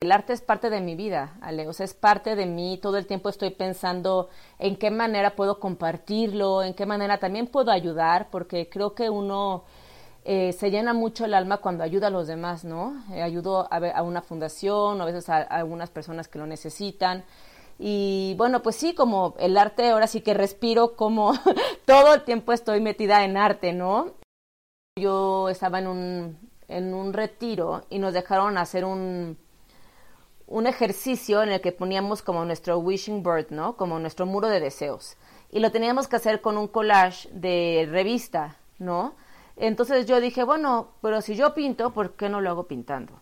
El arte es parte de mi vida, Ale, o sea, es parte de mí, todo el tiempo estoy pensando en qué manera puedo compartirlo, en qué manera también puedo ayudar, porque creo que uno eh, se llena mucho el alma cuando ayuda a los demás, ¿no? Eh, ayudo a, a, una fundación, a veces a, a algunas personas que lo necesitan. Y bueno, pues sí, como el arte, ahora sí que respiro, como todo el tiempo estoy metida en arte, ¿no? Yo estaba en un, en un retiro y nos dejaron hacer un un ejercicio en el que poníamos como nuestro wishing bird, ¿no? Como nuestro muro de deseos. Y lo teníamos que hacer con un collage de revista, ¿no? Entonces yo dije, bueno, pero si yo pinto, ¿por qué no lo hago pintando?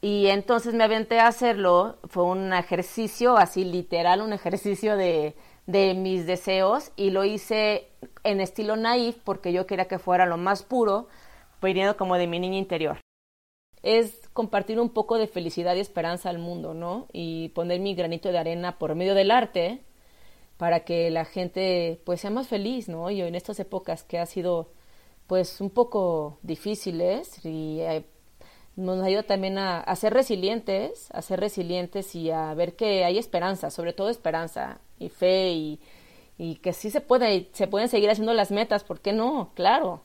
Y entonces me aventé a hacerlo, fue un ejercicio así literal, un ejercicio de, de mis deseos y lo hice en estilo naif porque yo quería que fuera lo más puro, viniendo como de mi niña interior. Es compartir un poco de felicidad y esperanza al mundo, ¿no? Y poner mi granito de arena por medio del arte para que la gente pues sea más feliz, ¿no? Y en estas épocas que ha sido pues un poco difíciles y eh, nos ayuda también a, ser resilientes, a ser resilientes y a ver que hay esperanza, sobre todo esperanza y fe y, y que sí se puede, se pueden seguir haciendo las metas, ¿por qué no? Claro.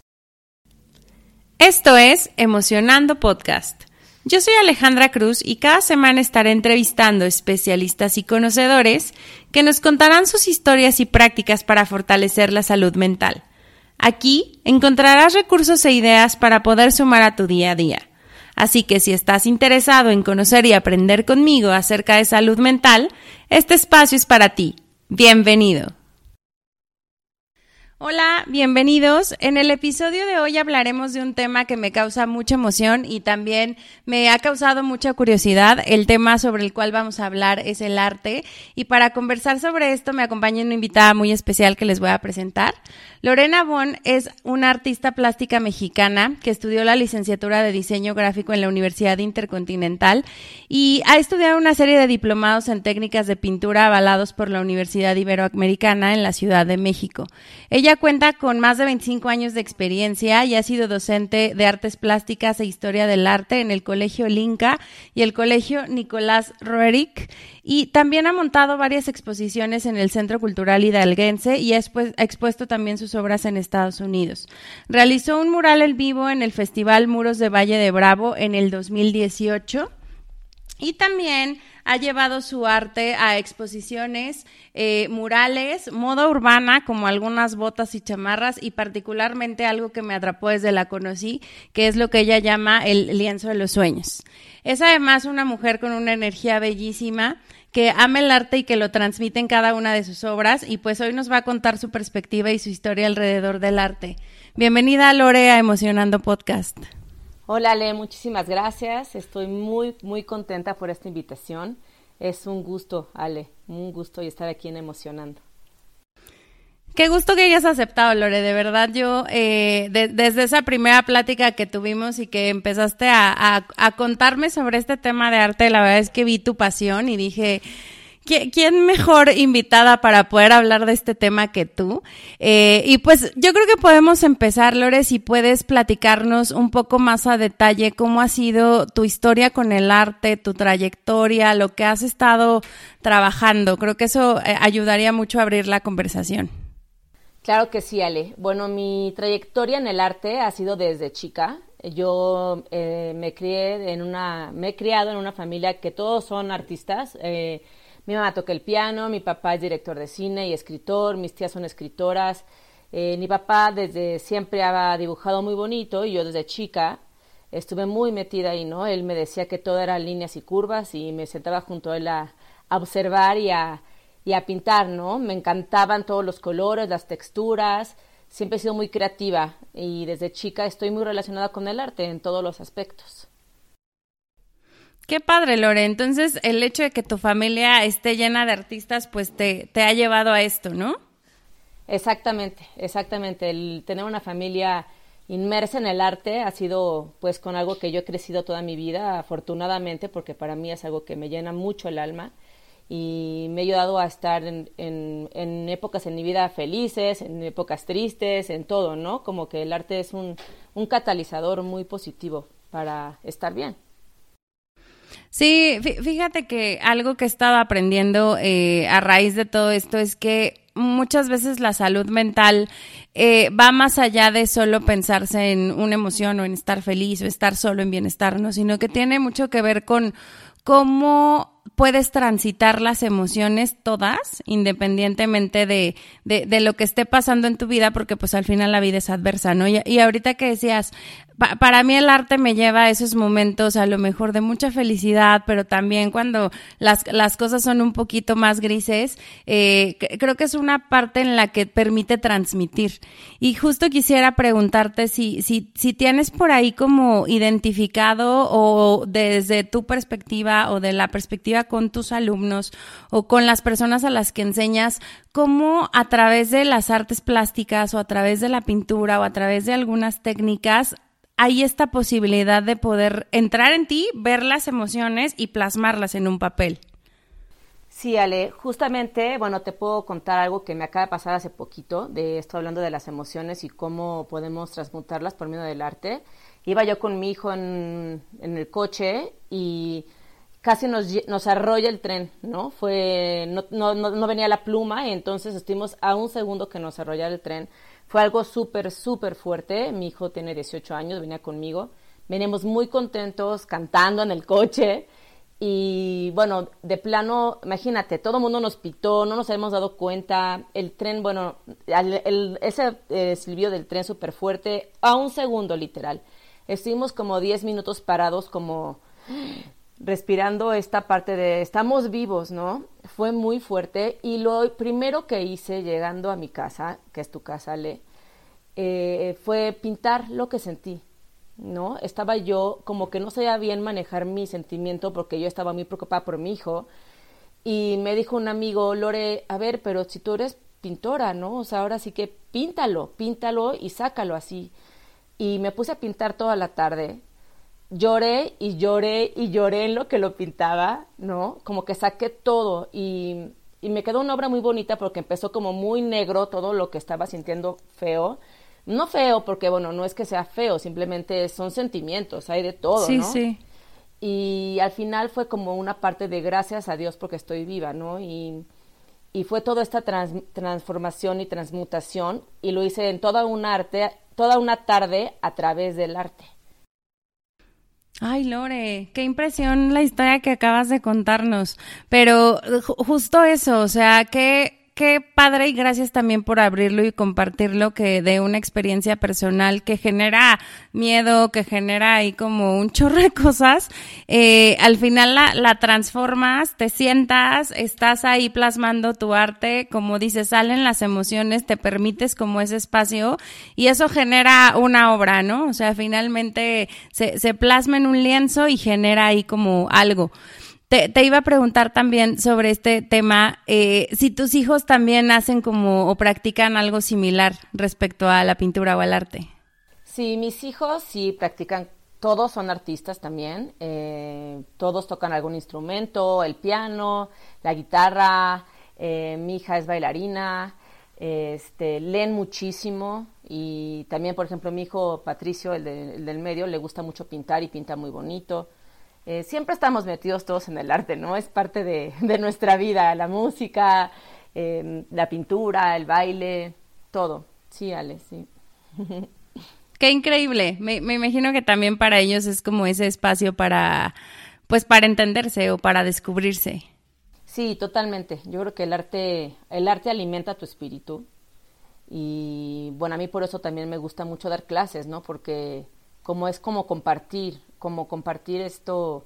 Esto es Emocionando Podcast. Yo soy Alejandra Cruz y cada semana estaré entrevistando especialistas y conocedores que nos contarán sus historias y prácticas para fortalecer la salud mental. Aquí encontrarás recursos e ideas para poder sumar a tu día a día. Así que si estás interesado en conocer y aprender conmigo acerca de salud mental, este espacio es para ti. Bienvenido. Hola, bienvenidos. En el episodio de hoy hablaremos de un tema que me causa mucha emoción y también me ha causado mucha curiosidad. El tema sobre el cual vamos a hablar es el arte y para conversar sobre esto me acompaña una invitada muy especial que les voy a presentar. Lorena Bon es una artista plástica mexicana que estudió la licenciatura de diseño gráfico en la Universidad Intercontinental y ha estudiado una serie de diplomados en técnicas de pintura avalados por la Universidad Iberoamericana en la Ciudad de México. Ella cuenta con más de 25 años de experiencia y ha sido docente de artes plásticas e historia del arte en el Colegio Linca y el Colegio Nicolás Roerich y también ha montado varias exposiciones en el Centro Cultural Hidalguense y ha expuesto también sus obras en Estados Unidos. Realizó un mural en vivo en el Festival Muros de Valle de Bravo en el 2018 y también ha llevado su arte a exposiciones, eh, murales, moda urbana, como algunas botas y chamarras, y particularmente algo que me atrapó desde la conocí, que es lo que ella llama el lienzo de los sueños. Es además una mujer con una energía bellísima que ama el arte y que lo transmite en cada una de sus obras y pues hoy nos va a contar su perspectiva y su historia alrededor del arte. Bienvenida Lore a Emocionando Podcast. Hola Ale, muchísimas gracias. Estoy muy, muy contenta por esta invitación. Es un gusto, Ale, un gusto y estar aquí en Emocionando. Qué gusto que hayas aceptado, Lore. De verdad, yo eh, de, desde esa primera plática que tuvimos y que empezaste a, a, a, contarme sobre este tema de arte, la verdad es que vi tu pasión y dije, ¿quién mejor invitada para poder hablar de este tema que tú? Eh, y pues yo creo que podemos empezar, Lore, si puedes platicarnos un poco más a detalle cómo ha sido tu historia con el arte, tu trayectoria, lo que has estado trabajando. Creo que eso eh, ayudaría mucho a abrir la conversación. Claro que sí, Ale. Bueno, mi trayectoria en el arte ha sido desde chica. Yo eh, me crié en una, me he criado en una familia que todos son artistas. Eh, mi mamá toca el piano, mi papá es director de cine y escritor, mis tías son escritoras. Eh, mi papá desde siempre ha dibujado muy bonito y yo desde chica estuve muy metida ahí, ¿no? Él me decía que todo era líneas y curvas y me sentaba junto a él a, a observar y a y a pintar, ¿no? Me encantaban todos los colores, las texturas, siempre he sido muy creativa y desde chica estoy muy relacionada con el arte en todos los aspectos. Qué padre, Lore. Entonces, el hecho de que tu familia esté llena de artistas, pues te, te ha llevado a esto, ¿no? Exactamente, exactamente. El tener una familia inmersa en el arte ha sido pues con algo que yo he crecido toda mi vida, afortunadamente, porque para mí es algo que me llena mucho el alma y me ha ayudado a estar en, en, épocas en mi vida felices, en épocas tristes, en todo, ¿no? Como que el arte es un, un catalizador muy positivo para estar bien. Sí, fíjate que algo que he estado aprendiendo eh, a raíz de todo esto es que muchas veces la salud mental eh, va más allá de solo pensarse en una emoción o en estar feliz o estar solo en bienestar, ¿no? Sino que tiene mucho que ver con cómo puedes transitar las emociones todas, independientemente de, de, lo que esté pasando en tu vida, porque pues al final la vida es adversa, ¿no? Y, y ahorita que decías, para mí el arte me lleva a esos momentos a lo mejor de mucha felicidad, pero también cuando las, las cosas son un poquito más grises, eh, creo que es una parte en la que permite transmitir. Y justo quisiera preguntarte si, si, si tienes por ahí como identificado o desde tu perspectiva o de la perspectiva con tus alumnos o con las personas a las que enseñas, cómo a través de las artes plásticas o a través de la pintura o a través de algunas técnicas hay esta posibilidad de poder entrar en ti, ver las emociones y plasmarlas en un papel. Sí, Ale, justamente, bueno, te puedo contar algo que me acaba de pasar hace poquito, de esto hablando de las emociones y cómo podemos transmutarlas por medio del arte. Iba yo con mi hijo en, el coche y casi nos, arrolla el tren, ¿no? Fue, no, venía la pluma entonces estuvimos a un segundo que nos arrollara el tren. Fue algo súper, súper fuerte. Mi hijo tiene 18 años, venía conmigo. Venimos muy contentos cantando en el coche. Y bueno, de plano, imagínate, todo el mundo nos pitó, no nos habíamos dado cuenta. El tren, bueno, ese eh, silbido del tren súper fuerte, a un segundo literal. Estuvimos como 10 minutos parados, como respirando esta parte de estamos vivos, ¿no? Fue muy fuerte y lo primero que hice llegando a mi casa, que es tu casa, Le, eh, fue pintar lo que sentí, ¿no? Estaba yo como que no sabía bien manejar mi sentimiento porque yo estaba muy preocupada por mi hijo y me dijo un amigo, Lore, a ver, pero si tú eres pintora, ¿no? O sea, ahora sí que píntalo, píntalo y sácalo así. Y me puse a pintar toda la tarde lloré y lloré y lloré en lo que lo pintaba, ¿no? Como que saqué todo y, y, me quedó una obra muy bonita porque empezó como muy negro todo lo que estaba sintiendo feo. No feo porque, bueno, no es que sea feo, simplemente son sentimientos, hay de todo, sí, ¿no? Sí, Y al final fue como una parte de gracias a Dios porque estoy viva, ¿no? Y, y fue toda esta transformación y transmutación y lo hice en toda una arte, toda una tarde a través del arte. Ay, Lore, qué impresión la historia que acabas de contarnos. Pero justo eso, o sea, que qué padre y gracias también por abrirlo y compartirlo, que de una experiencia personal que genera miedo, que genera ahí como un chorro de cosas, eh, al final la, la, transformas, te sientas, estás ahí plasmando tu arte, como dices, salen las emociones, te permites como ese espacio y eso genera una obra, ¿no? O sea, finalmente se, se plasma en un lienzo y genera ahí como algo. Te, iba a preguntar también sobre este tema, eh, si tus hijos también hacen como o practican algo similar respecto a la pintura o al arte. Sí, mis hijos sí practican, todos son artistas también, eh, todos tocan algún instrumento, el piano, la guitarra, eh, mi hija es bailarina, este, leen muchísimo y también, por ejemplo, mi hijo Patricio, el del medio, le gusta mucho pintar y pinta muy bonito. Eh, siempre estamos metidos todos en el arte, ¿no? Es parte de, nuestra vida, la música, em, la pintura, el baile, todo. Sí, Ale, sí. Qué increíble. Me, me, imagino que también para ellos es como ese espacio para, pues, para entenderse o para descubrirse. Sí, totalmente. Yo creo que el arte, el arte alimenta tu espíritu. Y bueno, a mí por eso también me gusta mucho dar clases, ¿no? Porque como es como compartir, como compartir esto,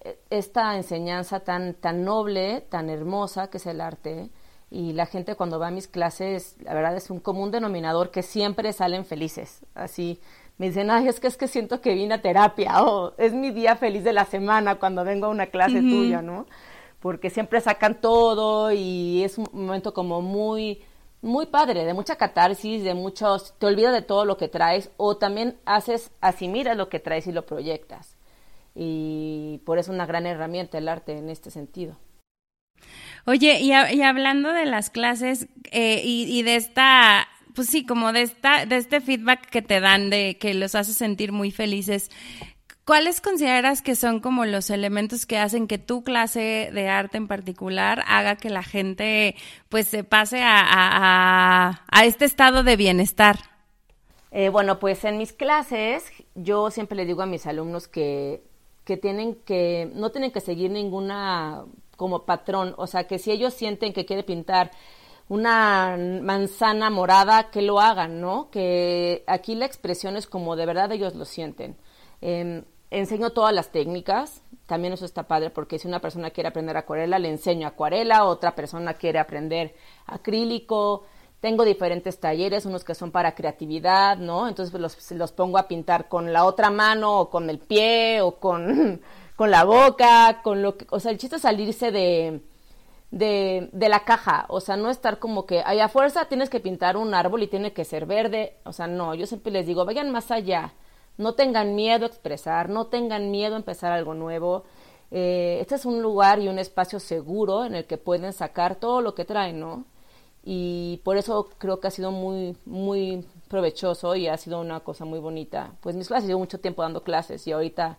e, esta enseñanza tan, tan noble, tan hermosa que es el arte. Y la gente cuando va a mis clases, la verdad es un común denominador que siempre salen felices. Así me dicen, ay, es que es que siento que vine a terapia o es mi día feliz de la semana cuando vengo a una clase tuya, ¿no? Porque siempre sacan todo y es un momento como muy, muy padre, de mucha catarsis, de muchos, te olvidas de todo lo que traes o también haces, asimilas lo que traes y lo proyectas. Y por eso es una gran herramienta el arte en este sentido. Oye, y, y hablando de las clases eh, y, y, de esta, pues sí, como de esta, de este feedback que te dan, de que los hace sentir muy felices, ¿Cuáles consideras que son como los elementos que hacen que tu clase de arte en particular haga que la gente pues se pase a, este estado de bienestar? Eh, bueno, pues en mis clases yo siempre le digo a mis alumnos que, que tienen que, no tienen que seguir ninguna como patrón, o sea, que si ellos sienten que quiere pintar una manzana morada, que lo hagan, ¿no? Que aquí la expresión es como de verdad ellos lo sienten. Em, enseño todas las técnicas, también eso está padre porque si una persona quiere aprender acuarela, le enseño acuarela, otra persona quiere aprender acrílico, tengo diferentes talleres, unos que son para creatividad, ¿no? Entonces pues, los, los pongo a pintar con la otra mano o con el pie o con, con la boca, con lo que, o sea, el chiste es salirse de, de, de, la caja, o sea, no estar como que, a fuerza tienes que pintar un árbol y tiene que ser verde, o sea, no, yo siempre les digo, vayan más allá, no tengan miedo a expresar, no tengan miedo a empezar algo nuevo. Eh, este es un lugar y un espacio seguro en el que pueden sacar todo lo que traen, ¿no? Y por eso creo que ha sido muy, muy provechoso y ha sido una cosa muy bonita. Pues mis clases, llevo mucho tiempo dando clases y ahorita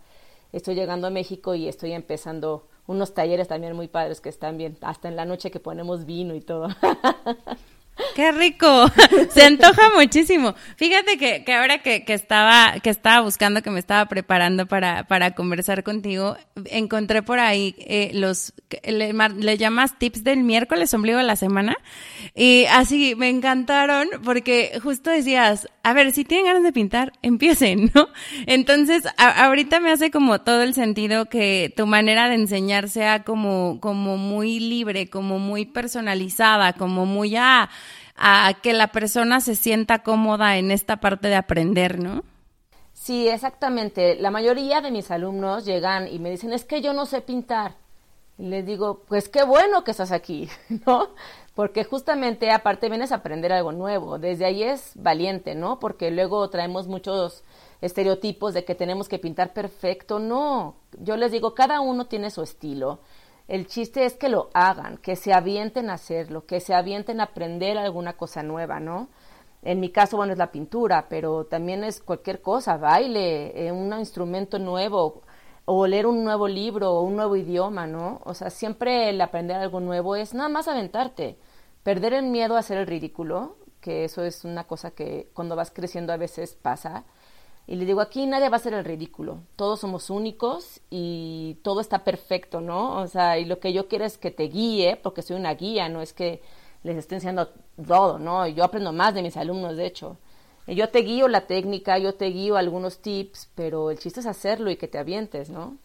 estoy llegando a México y estoy empezando unos talleres también muy padres que están bien, hasta en la noche que ponemos vino y todo. Qué rico, se antoja muchísimo. Fíjate que, que ahora que, que, estaba, que estaba buscando, que me estaba preparando para, para conversar contigo, encontré por ahí eh, los, le, le, llamas tips del miércoles, ombligo de la semana, y así me encantaron porque justo decías, a ver, si tienen ganas de pintar, empiecen, ¿no? Entonces, ahorita me hace como todo el sentido que tu manera de enseñar sea como, como muy libre, como muy personalizada, como muy a a que la persona se sienta cómoda en esta parte de aprender, ¿no? Sí, exactamente. La mayoría de mis alumnos llegan y me dicen, es que yo no sé pintar. Y les digo, pues qué bueno que estás aquí, ¿no? Porque justamente aparte vienes a aprender algo nuevo. Desde ahí es valiente, ¿no? Porque luego traemos muchos estereotipos de que tenemos que pintar perfecto. No, yo les digo, cada uno tiene su estilo. El chiste es que lo hagan, que se avienten a hacerlo, que se avienten a aprender alguna cosa nueva, ¿no? En mi caso, bueno, es la pintura, pero también es cualquier cosa, baile, eh, un instrumento nuevo, o leer un nuevo libro, o un nuevo idioma, ¿no? O sea, siempre el aprender algo nuevo es nada más aventarte, perder el miedo a hacer el ridículo, que eso es una cosa que cuando vas creciendo a veces pasa, y le digo, aquí nadie va a hacer el ridículo, todos somos únicos y todo está perfecto, ¿no? O sea, y lo que yo quiero es que te guíe, porque soy una guía, no es que les esté enseñando todo, ¿no? Yo aprendo más de mis alumnos, de hecho. Yo te guío la técnica, yo te guío algunos tips, pero el chiste es hacerlo y que te avientes, ¿no?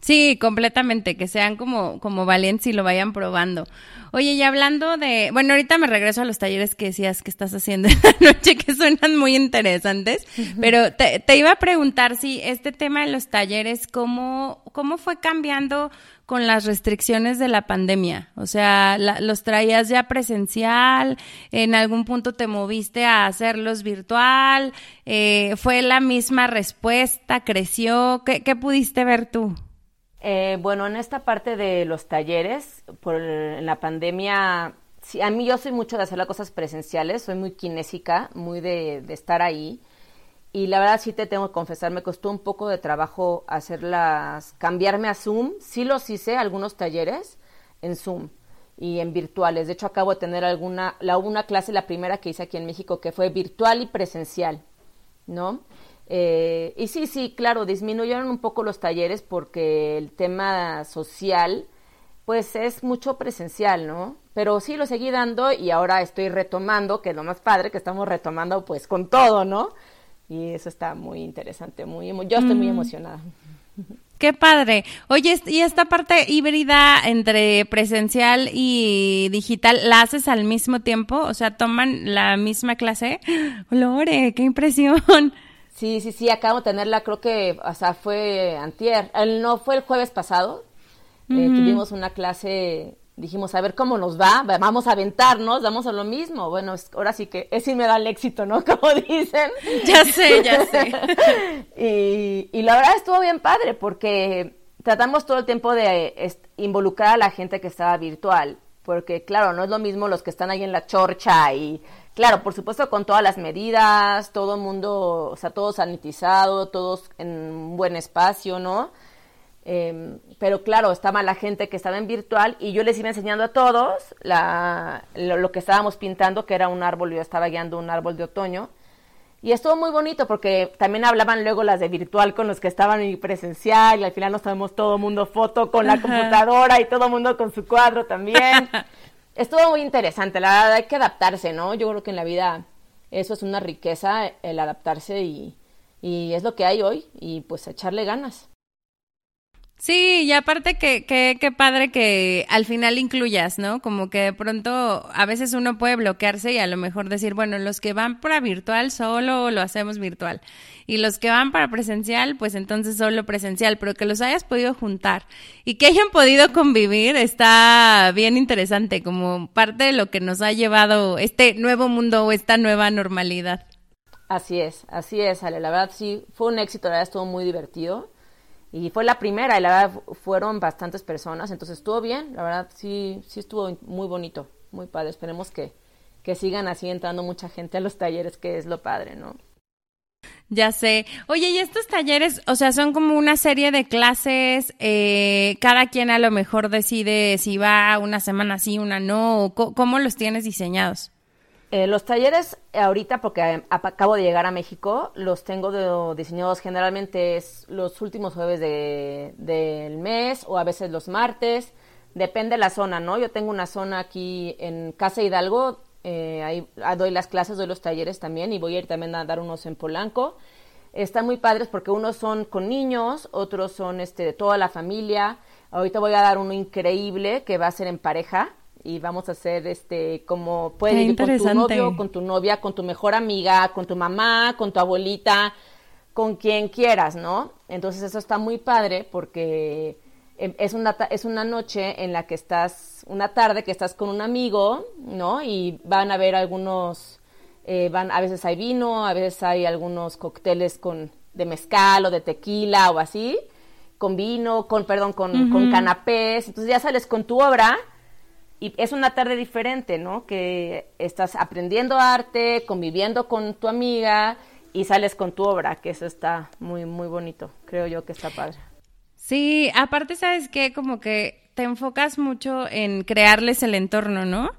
Sí, completamente, que sean como, como valientes y lo vayan probando. Oye, y hablando de, bueno, ahorita me regreso a los talleres que decías que estás haciendo esta noche, que suenan muy interesantes, pero te, te, iba a preguntar si este tema de los talleres, ¿cómo, cómo fue cambiando con las restricciones de la pandemia? O sea, ¿los traías ya presencial? ¿En algún punto te moviste a hacerlos virtual? Eh, ¿Fue la misma respuesta? ¿Creció? ¿Qué, qué pudiste ver tú? Eh, bueno, en esta parte de los talleres, por la pandemia, sí, a mí yo soy mucho de hacer las cosas presenciales, soy muy kinésica, muy de, de, estar ahí. Y la verdad sí te tengo que confesar, me costó un poco de trabajo hacerlas, cambiarme a Zoom. Sí los hice, algunos talleres en Zoom y en virtuales. De hecho, acabo de tener alguna, la, una clase, la primera que hice aquí en México, que fue virtual y presencial, ¿no? Eh, y sí, sí, claro, disminuyeron un poco los talleres porque el tema social, pues es mucho presencial, ¿no? Pero sí lo seguí dando y ahora estoy retomando, que es lo más padre, que estamos retomando pues con todo, ¿no? Y eso está muy interesante, muy, yo estoy muy mm. emocionada. Qué padre. Oye, ¿y esta parte híbrida entre presencial y digital la haces al mismo tiempo? O sea, ¿toman la misma clase? Lore, qué impresión. Sí, sí, sí, acabo de tenerla, creo que, o sea, fue antier, el, no, fue el jueves pasado, eh, tuvimos una clase, dijimos, a ver cómo nos va, vamos a aventarnos, vamos a lo mismo, bueno, ahora sí que es sí me da el éxito, ¿no? Como dicen. Ya sé, ya sé. y, y la verdad estuvo bien padre, porque tratamos todo el tiempo de involucrar a la gente que estaba virtual, porque claro, no es lo mismo los que están ahí en la chorcha y claro, por supuesto con todas las medidas, todo el mundo, o sea, todo sanitizado, todos en un buen espacio, ¿no? Em, pero claro, estaba la gente que estaba en virtual y yo les iba enseñando a todos la, lo, que estábamos pintando, que era un árbol, yo estaba guiando un árbol de otoño. Y estuvo muy bonito porque también hablaban luego las de virtual con los que estaban en presencial y al final nos tomamos todo mundo foto con la computadora y todo el mundo con su cuadro también. estuvo muy interesante, la verdad hay que adaptarse, ¿no? Yo creo que en la vida eso es una riqueza, el adaptarse y, y es lo que hay hoy y pues echarle ganas. Sí, y aparte que, que, padre que al final incluyas, ¿no? Como que de pronto a veces uno puede bloquearse y a lo mejor decir, bueno, los que van para virtual solo lo hacemos virtual. Y los que van para presencial, pues entonces solo presencial, pero que los hayas podido juntar y que hayan podido convivir está bien interesante, como parte de lo que nos ha llevado este nuevo mundo o esta nueva normalidad. Así es, así es, Ale. La verdad sí, fue un éxito, la verdad estuvo muy divertido y fue la primera y la verdad fueron bastantes personas, entonces estuvo bien, la verdad sí, sí estuvo muy bonito, muy padre. Esperemos que, que sigan así entrando mucha gente a los talleres, que es lo padre, ¿no? Ya sé. Oye, ¿y estos talleres, o sea, son como una serie de clases? Eh, cada quien a lo mejor decide si va una semana sí, una no, o ¿cómo los tienes diseñados? Eh, los talleres ahorita, porque acabo de llegar a México, los tengo diseñados generalmente es los últimos jueves del mes o a veces los martes, depende de la zona, ¿no? Yo tengo una zona aquí en Casa Hidalgo, eh, ahí ah, doy las clases, doy los talleres también y voy a ir también a dar unos en Polanco. Están muy padres porque unos son con niños, otros son este, de toda la familia. Ahorita voy a dar uno increíble que va a ser en pareja y vamos a hacer este como puedes ir con tu novio, con tu novia, con tu mejor amiga, con tu mamá, con tu abuelita, con quien quieras, ¿no? Entonces eso está muy padre porque em, es una es una noche en la que estás una tarde que estás con un amigo, ¿no? Y van a ver algunos eh, van a veces hay vino, a veces hay algunos cócteles con de mezcal o de tequila o así, con vino, con perdón, con, con canapés, entonces ya sales con tu obra y es una tarde diferente, ¿no? Que estás aprendiendo arte, conviviendo con tu amiga y sales con tu obra, que eso está muy, muy bonito. Creo yo que está padre. Sí, aparte, ¿sabes qué? Como que te enfocas mucho en crearles el entorno, ¿no?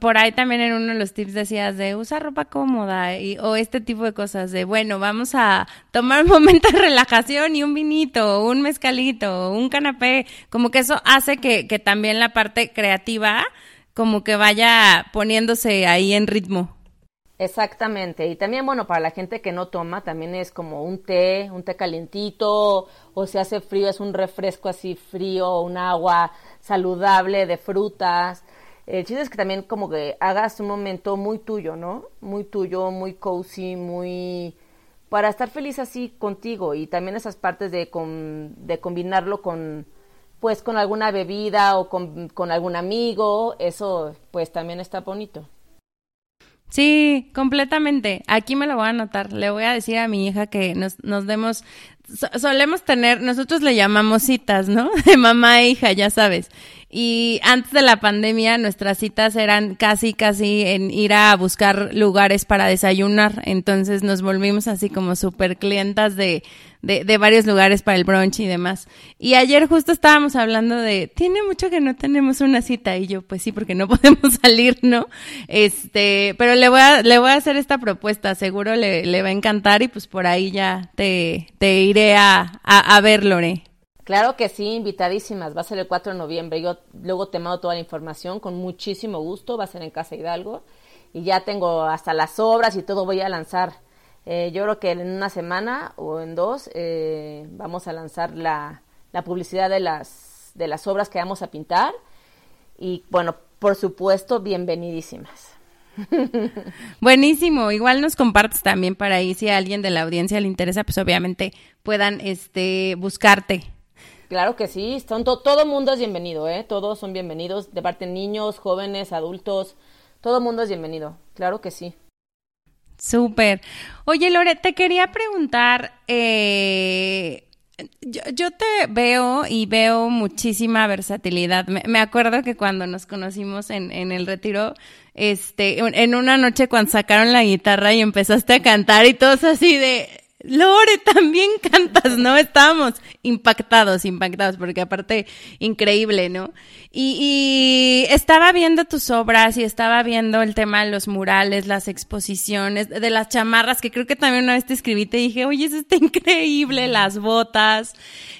Por ahí también en uno de los tips decías de usar ropa cómoda y, o este tipo de cosas de, bueno, vamos a tomar un momento de relajación y un vinito, un mezcalito, un canapé, como que eso hace que, que también la parte creativa como que vaya poniéndose ahí en ritmo. Exactamente, y también bueno, para la gente que no toma, también es como un té, un té calientito, o si hace frío es un refresco así frío, un agua saludable de frutas. El chiste es que también como que hagas un momento muy tuyo, ¿no? Muy tuyo, muy cozy, muy... para estar feliz así contigo y también esas partes de, de combinarlo con pues con alguna bebida o con, con algún amigo, eso pues también está bonito. Sí, completamente. Aquí me lo voy a anotar. Le voy a decir a mi hija que nos, nos demos, solemos tener, nosotros le llamamos citas, ¿no? De mamá e hija, ya sabes. Y antes de la pandemia, nuestras citas eran casi, casi en ir a buscar lugares para desayunar. Entonces nos volvimos así como súper clientas de, de, de, varios lugares para el brunch y demás. Y ayer justo estábamos hablando de, tiene mucho que no tenemos una cita. Y yo, pues sí, porque no podemos salir, ¿no? Este, pero le voy a, le voy a hacer esta propuesta. Seguro le, le va a encantar y pues por ahí ya te, te iré a, a, a ver, Lore. Claro que sí, invitadísimas. Va a ser el 4 de noviembre. Yo luego te mando toda la información con muchísimo gusto. Va a ser en Casa Hidalgo. Y ya tengo hasta las obras y todo voy a lanzar. Eh, yo creo que en una semana o en dos eh, vamos a lanzar la, la publicidad de las, de las obras que vamos a pintar. Y bueno, por supuesto, bienvenidísimas. Buenísimo, igual nos compartes también para ahí si a alguien de la audiencia le interesa, pues obviamente puedan este buscarte Claro que sí, son todo mundo es bienvenido, ¿eh? Todos son bienvenidos, de parte niños, jóvenes, adultos, todo mundo es bienvenido, claro que sí. Súper. Oye, Lore, te quería preguntar, eh, Yo, te veo y veo muchísima versatilidad. Me, acuerdo que cuando nos conocimos en, en el retiro, este, en una noche cuando sacaron la guitarra y empezaste a cantar y todos así de, Lore, también cantas, ¿no? Estábamos impactados, impactados, porque aparte, increíble, ¿no? Y, estaba viendo tus obras y estaba viendo el tema de los murales, las exposiciones, de las chamarras, que creo que también una vez te escribí, te dije, oye, eso está increíble, las botas.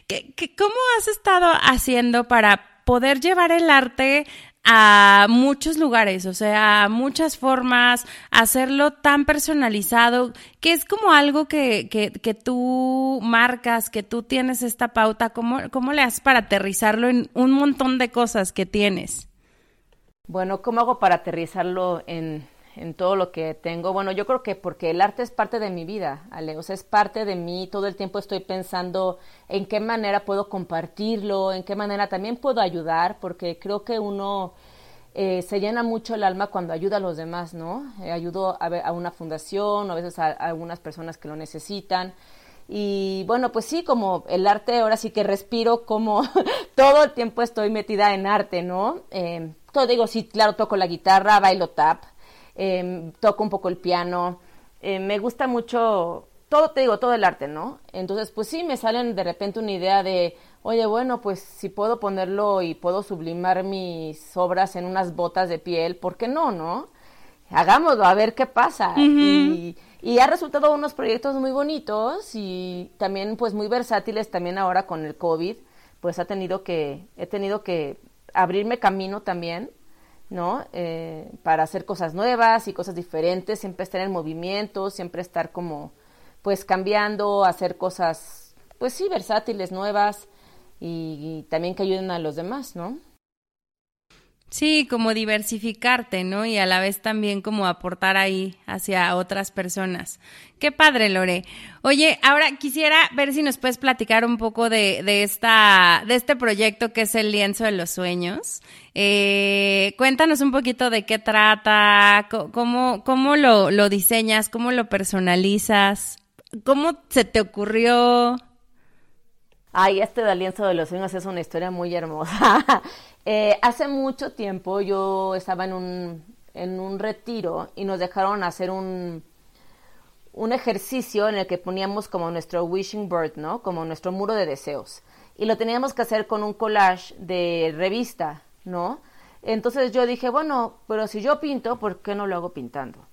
¿Qué, qué, ¿Cómo has estado haciendo para poder llevar el arte a muchos lugares, o sea, a muchas formas, hacerlo tan personalizado, que es como algo que, que, que tú marcas, que tú tienes esta pauta, ¿cómo, ¿cómo le haces para aterrizarlo en un montón de cosas que tienes? Bueno, ¿cómo hago para aterrizarlo en, en todo lo que tengo. Bueno, yo creo que porque el arte es parte de mi vida, Ale, o sea, es parte de mí, todo el tiempo estoy pensando en qué manera puedo compartirlo, en qué manera también puedo ayudar, porque creo que uno eh, se llena mucho el alma cuando ayuda a los demás, ¿no? Eh, ayudo a, a, una fundación, a veces a, algunas personas que lo necesitan. Y bueno, pues sí, como el arte, ahora sí que respiro, como todo el tiempo estoy metida en arte, ¿no? Eh, todo digo, sí, claro, toco la guitarra, bailo tap, Em, toco un poco el piano, em, me gusta mucho, todo, te digo, todo el arte, ¿no? Entonces, pues sí, me salen de repente una idea de, oye, bueno, pues si puedo ponerlo y puedo sublimar mis obras en unas botas de piel, ¿por qué no, no? Hagámoslo, a ver qué pasa. y, y ha resultado unos proyectos muy bonitos y también pues muy versátiles también ahora con el COVID, pues ha tenido que, he tenido que abrirme camino también ¿no? Eh, para hacer cosas nuevas y cosas diferentes, siempre estar en movimiento, siempre estar como, pues cambiando, hacer cosas, pues sí, versátiles, nuevas y, y también que ayuden a los demás, ¿no? Sí, como diversificarte, ¿no? Y a la vez también como aportar ahí hacia otras personas. Qué padre, Lore. Oye, ahora quisiera ver si nos puedes platicar un poco de, de esta, de este proyecto que es el lienzo de los sueños. Eh, cuéntanos un poquito de qué trata, cómo, cómo lo, lo diseñas, cómo lo personalizas, cómo se te ocurrió. Ay, este del lienzo de los sueños es una historia muy hermosa. Eh, hace mucho tiempo yo estaba en un, en un retiro y nos dejaron hacer un, un ejercicio en el que poníamos como nuestro wishing bird, ¿no? Como nuestro muro de deseos. Y lo teníamos que hacer con un collage de revista, ¿no? Entonces yo dije, bueno, pero si yo pinto, ¿por qué no lo hago pintando?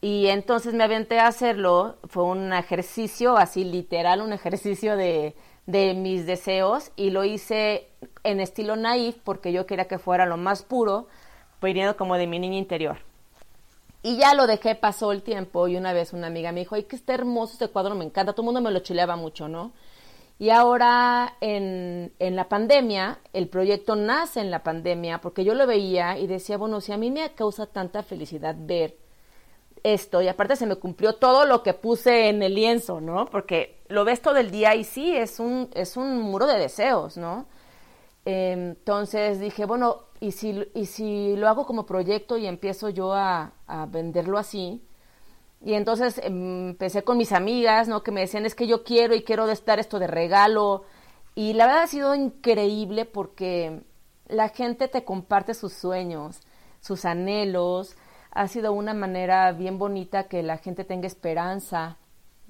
Y entonces me aventé a hacerlo, fue un ejercicio así literal, un ejercicio de, de mis deseos y lo hice en estilo naif porque yo quería que fuera lo más puro, viniendo como de mi niña interior. Y ya lo dejé, pasó el tiempo y una vez una amiga me dijo, ay, que está hermoso este cuadro, me encanta, todo el mundo me lo chileaba mucho, ¿no? Y ahora en, en la pandemia, el proyecto nace en la pandemia porque yo lo veía y decía, bueno, si a mí me causa tanta felicidad ver esto y aparte se me cumplió todo lo que puse en el lienzo, ¿no? Porque lo ves todo el día y sí, es un, es un muro de deseos, ¿no? entonces dije, bueno, ¿y si, y si lo hago como proyecto y empiezo yo a, a venderlo así? Y entonces empecé con mis amigas, ¿no? Que me decían, es que yo quiero y quiero estar esto de regalo. Y la verdad ha sido increíble porque la gente te comparte sus sueños, sus anhelos, ha sido una manera bien bonita que la gente tenga esperanza,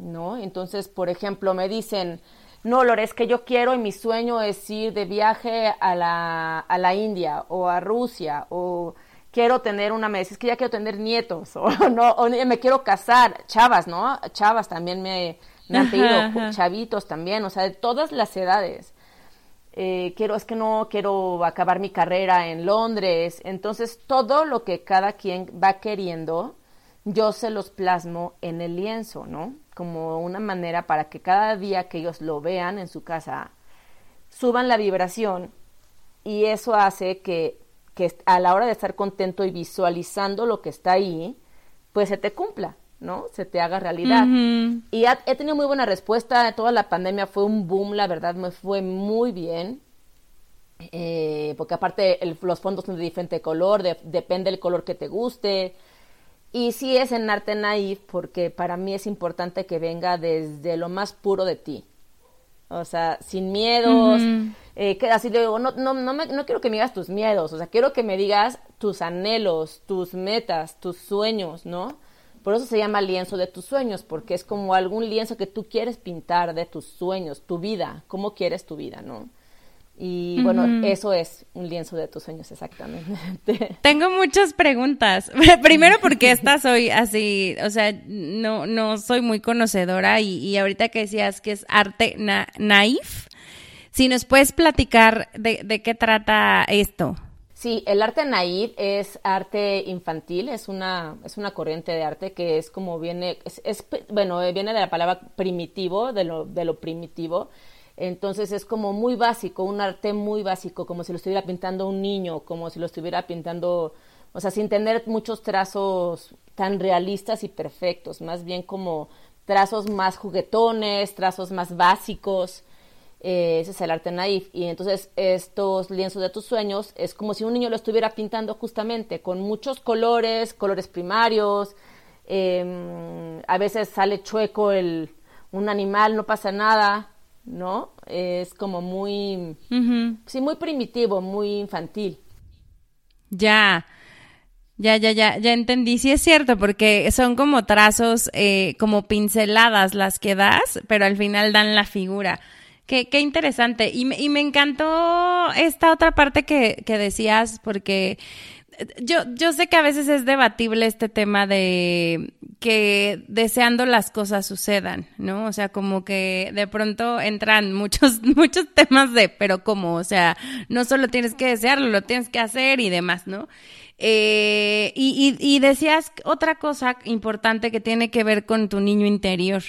¿no? Entonces, por ejemplo, me dicen, no, Lore, es que yo quiero y mi sueño es ir de viaje a la, a la India o a Rusia o quiero tener una, me es que ya quiero tener nietos o no, o me quiero casar, chavas, ¿no? Chavas también me, me han pedido, chavitos también, o sea, de todas las edades. Eh, quiero, es que no quiero acabar mi carrera en Londres. Entonces, todo lo que cada quien va queriendo, yo se los plasmo en el lienzo, ¿no? Como una manera para que cada día que ellos lo vean en su casa, suban la vibración y eso hace que, que a la hora de estar contento y visualizando lo que está ahí, pues se te cumpla. ¿no? Se te haga realidad. Y he tenido muy buena respuesta. Toda la pandemia fue un boom, la verdad, me fue muy bien. Eh, porque aparte los fondos son de diferente color, depende del color que te guste. Y sí es en arte naif porque para mí es importante que venga desde lo más puro de ti. O sea, sin miedos. Eh, que así digo, no, no, no, me, no quiero que me digas tus miedos, o sea, quiero que me digas tus anhelos, tus metas, tus sueños, ¿no? Por eso se llama lienzo de tus sueños, porque es como algún lienzo que tú quieres pintar de tus sueños, tu vida, cómo quieres tu vida, ¿no? Y bueno, eso es un lienzo de tus sueños, exactamente. Tengo muchas preguntas. Primero porque esta soy así, o sea, no, no soy muy conocedora y, y ahorita que decías que es arte naif, si nos puedes platicar de, de qué trata esto. Sí, el arte naif es arte infantil, es una, es una corriente de arte que es como viene, es, bueno, viene de la palabra primitivo, de lo, de lo primitivo, entonces es como muy básico, un arte muy básico, como si lo estuviera pintando un niño, como si lo estuviera pintando, o sea, sin tener muchos trazos tan realistas y perfectos, más bien como trazos más juguetones, trazos más básicos. Eh, ese es el arte naif. Y entonces estos lienzos de tus sueños es como si un niño lo estuviera pintando justamente con muchos colores, colores primarios. Em, a veces sale chueco el, un animal, no pasa nada. ¿No? Es como muy, sí, muy primitivo, muy infantil. Ya. Ya, ya, ya, ya entendí. Sí es cierto, porque son como trazos, eh, como pinceladas las que das, pero al final dan la figura. Qué, qué interesante. Y me, y me encantó esta otra parte que, que decías, porque yo, yo sé que a veces es debatible este tema de que deseando las cosas sucedan, ¿no? O sea, como que de pronto entran muchos, muchos temas de, pero cómo, o sea, no solo tienes que desearlo, lo tienes que hacer y demás, ¿no? Eh, y, y, y, decías otra cosa importante que tiene que ver con tu niño interior.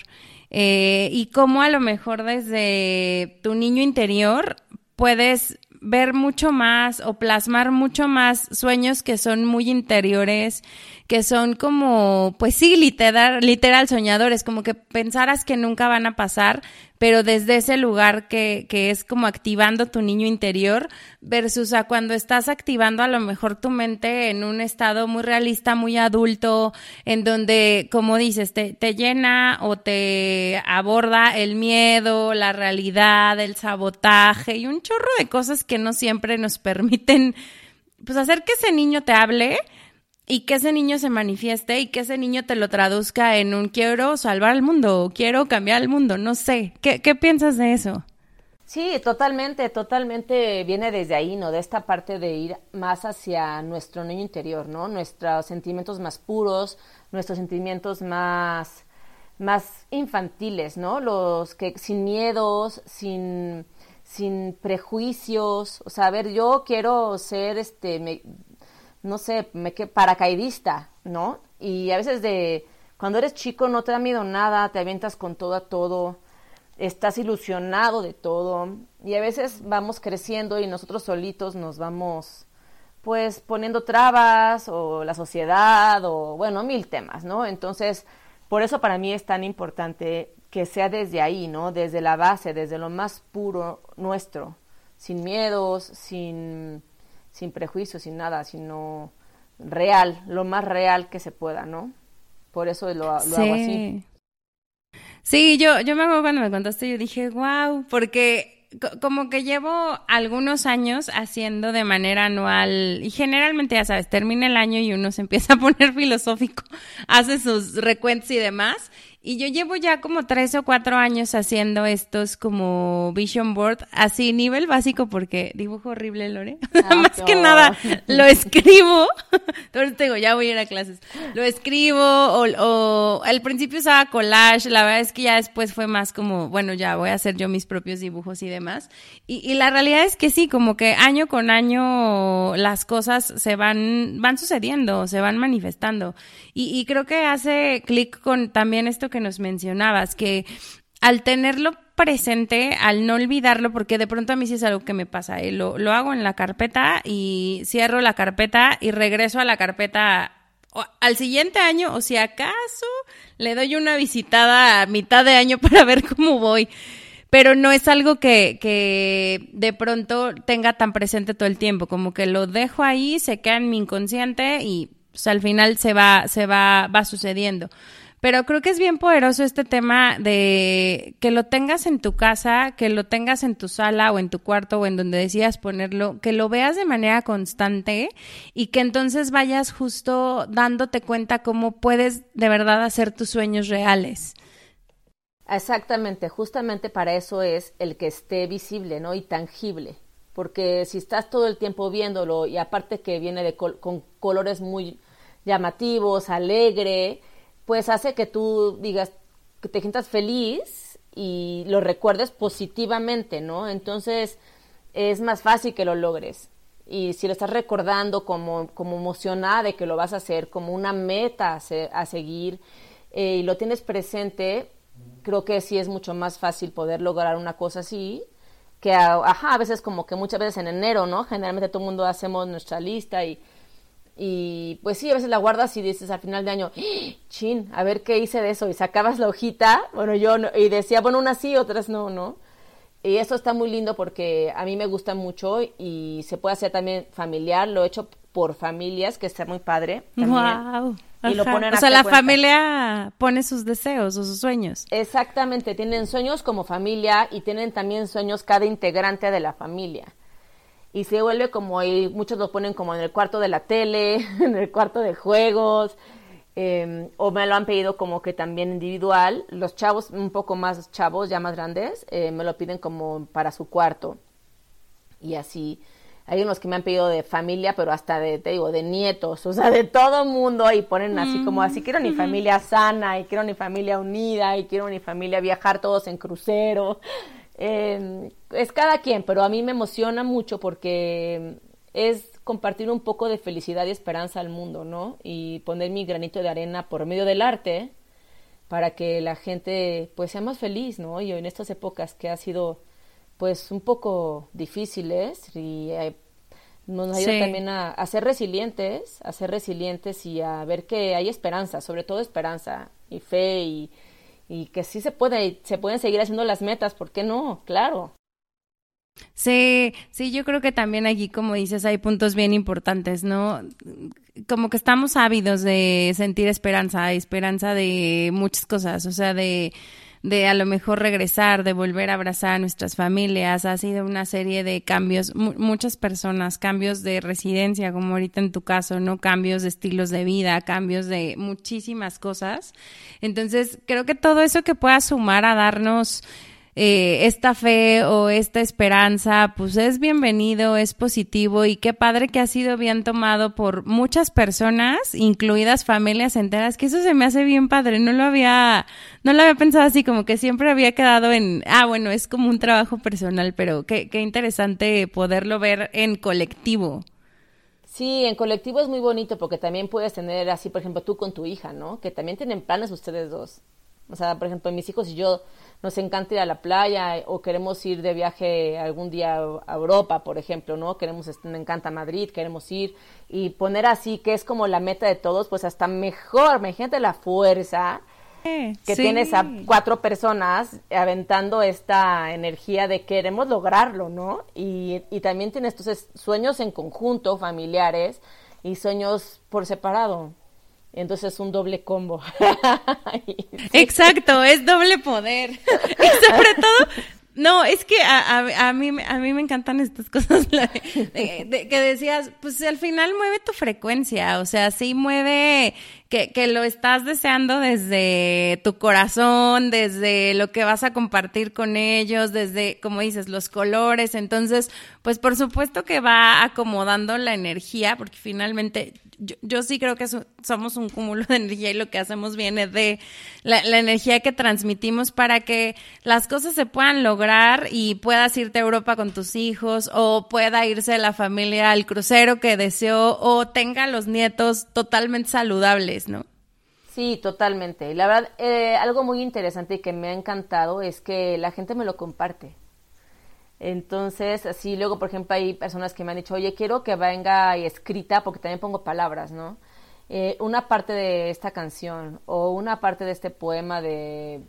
Eh, y cómo a lo mejor desde tu niño interior puedes ver mucho más o plasmar mucho más sueños que son muy interiores, que son como, pues sí, literal, literal soñadores, como que pensaras que nunca van a pasar, pero desde ese lugar que, que es como activando tu niño interior versus a cuando estás activando a lo mejor tu mente en un estado muy realista, muy adulto, en donde, como dices, te, te llena o te aborda el miedo, la realidad, el sabotaje y un chorro de cosas que no siempre nos permiten pues hacer que ese niño te hable y que ese niño se manifieste y que ese niño te lo traduzca en un quiero salvar al mundo o quiero cambiar el mundo, no sé. ¿Qué, qué piensas de eso? Sí, totalmente, totalmente viene desde ahí, ¿no? De esta parte de ir más hacia nuestro niño interior, ¿no? Nuestros sentimientos más puros, nuestros sentimientos más, más infantiles, ¿no? Los que sin miedos, sin, sin prejuicios, o sea, a ver, yo quiero ser, este, no sé, me que paracaidista, ¿no? Y a veces de cuando eres chico no te da miedo nada, te avientas con todo a todo, estás ilusionado de todo y a veces vamos creciendo y nosotros solitos nos vamos pues poniendo trabas o la sociedad o bueno, mil temas, ¿no? Entonces, por eso para mí es tan importante que sea desde ahí, ¿no? Desde la base, desde lo más puro nuestro, sin miedos, sin sin prejuicios, sin nada, sino real, lo más real que se pueda, ¿no? Por eso lo, hago así. Sí, yo, yo me acuerdo cuando me contaste, yo dije, wow, porque como que llevo algunos años haciendo de manera anual y generalmente ya sabes, termina el año y uno se empieza a poner filosófico, hace sus recuentos y demás y yo llevo ya como tres o cuatro años haciendo estos como vision board, así nivel básico, porque dibujo horrible, Lore. Ah, Más que nada, lo escribo. Entonces digo, ya voy a ir a clases. Lo escribo, o, o al principio usaba collage, la verdad es que ya después fue más como, bueno, ya voy a hacer yo mis propios dibujos y demás. Y, y la realidad es que sí, como que año con año las cosas se van, van sucediendo, se van manifestando. Y, y creo que hace clic con también esto que nos mencionabas, que al tenerlo presente, al no olvidarlo, porque de pronto a mí sí es algo que me pasa, ¿eh? lo, lo hago en la carpeta y cierro la carpeta y regreso a la carpeta al siguiente año o si acaso le doy una visitada a mitad de año para ver cómo voy. Pero no es algo que, que de pronto tenga tan presente todo el tiempo, como que lo dejo ahí, se queda en mi inconsciente y pues, al final se va, se va, va sucediendo pero creo que es bien poderoso este tema de que lo tengas en tu casa, que lo tengas en tu sala o en tu cuarto o en donde decidas ponerlo, que lo veas de manera constante y que entonces vayas justo dándote cuenta cómo puedes de verdad hacer tus sueños reales. Exactamente, justamente para eso es el que esté visible, ¿no? Y tangible porque si estás todo el tiempo viéndolo y aparte que viene de con colores muy llamativos, alegre, pues hace que tú digas que te sientas feliz y lo recuerdes positivamente, ¿no? Entonces es más fácil que lo logres. Y si lo estás recordando como, como emocionada de que lo vas a hacer, como una meta a, seguir, eh, y lo tienes presente, creo que sí es mucho más fácil poder lograr una cosa así que ajá, a veces como que muchas veces en enero, ¿no? Generalmente todo el mundo hacemos nuestra lista y, y pues sí, a veces la guardas y dices al final de año, ¡Ah! chin, a ver qué hice de eso y sacabas la hojita, bueno, yo y decía, bueno, unas sí, otras no, ¿no? Y eso está muy lindo porque a mí me gusta mucho y se puede hacer también familiar, lo he hecho por familias, que está muy padre. Wow. Y lo ponen o sea, la familia pone sus deseos o sus sueños. Exactamente, tienen sueños como familia y tienen también sueños cada integrante de la familia. Y se vuelve como, y muchos lo ponen como en el cuarto de la tele, en el cuarto de juegos, em, o me lo han pedido como que también individual. Los chavos, un poco más chavos, ya más grandes, eh, me lo piden como para su cuarto. Y así hay unos que me han pedido de familia, pero hasta de, te digo, de nietos, o sea, de todo mundo, y ponen así como, así quiero mi familia sana, y quiero mi familia unida, y quiero mi familia viajar todos en crucero. Em, es cada quien, pero a mí me emociona mucho porque es compartir un poco de felicidad y esperanza al mundo, ¿no? Y poner mi granito de arena por medio del arte para que la gente pues sea más feliz, ¿no? Y en estas épocas que ha sido pues un poco difíciles y eh, nos ayuda también a, ser resilientes, a ser resilientes y a ver que hay esperanza, sobre todo esperanza y fe y, y que sí se puede, se pueden seguir haciendo las metas, ¿por qué no? Claro. Sí, sí, yo creo que también aquí, como dices, hay puntos bien importantes, ¿no? Como que estamos ávidos de sentir esperanza, esperanza de muchas cosas, o sea, de de a lo mejor regresar, de volver a abrazar a nuestras familias, ha sido una serie de cambios, muchas personas, cambios de residencia, como ahorita en tu caso, ¿no? Cambios de estilos de vida, cambios de muchísimas cosas. Entonces, creo que todo eso que pueda sumar a darnos eh, esta fe o esta esperanza, pues es bienvenido, es positivo y qué padre que ha sido bien tomado por muchas personas, incluidas familias enteras, que eso se me hace bien padre, no lo había, no lo había pensado así, como que siempre había quedado en, ah, bueno, es como un trabajo personal, pero qué, qué interesante poderlo ver en colectivo. Sí, en colectivo es muy bonito porque también puedes tener así, por ejemplo, tú con tu hija, ¿no? Que también tienen planes ustedes dos. O sea, por ejemplo, mis hijos y yo nos encanta ir a la playa o queremos ir de viaje algún día a Europa, por ejemplo, ¿no? Queremos, me encanta Madrid, queremos ir y poner así que es como la meta de todos, pues hasta mejor, imagínate la fuerza que tienes a cuatro personas aventando esta energía de queremos lograrlo, ¿no? Y, y también tienes entonces sueños en conjunto, familiares, y sueños por separado. Entonces es un doble combo. Exacto, es doble poder. Y sobre todo, no, es que a, a, mí, a mí me encantan estas cosas que decías, pues al final mueve tu frecuencia, o sea, sí mueve que, que lo estás deseando desde tu corazón, desde lo que vas a compartir con ellos, desde, como dices, los colores, entonces, pues por supuesto que va acomodando la energía, porque finalmente yo, sí creo que somos un cúmulo de energía y lo que hacemos viene de la, energía que transmitimos para que las cosas se puedan lograr y puedas irte a Europa con tus hijos o pueda irse la familia al crucero que deseó o tenga los nietos totalmente saludables, Sí, totalmente. La verdad, eh, algo muy interesante y que me ha encantado es que la gente me lo comparte. Entonces, así luego, por ejemplo, hay personas que me han dicho, oye, quiero que venga escrita, porque también pongo palabras, ¿no? Eh, una parte de esta canción o una parte de este poema de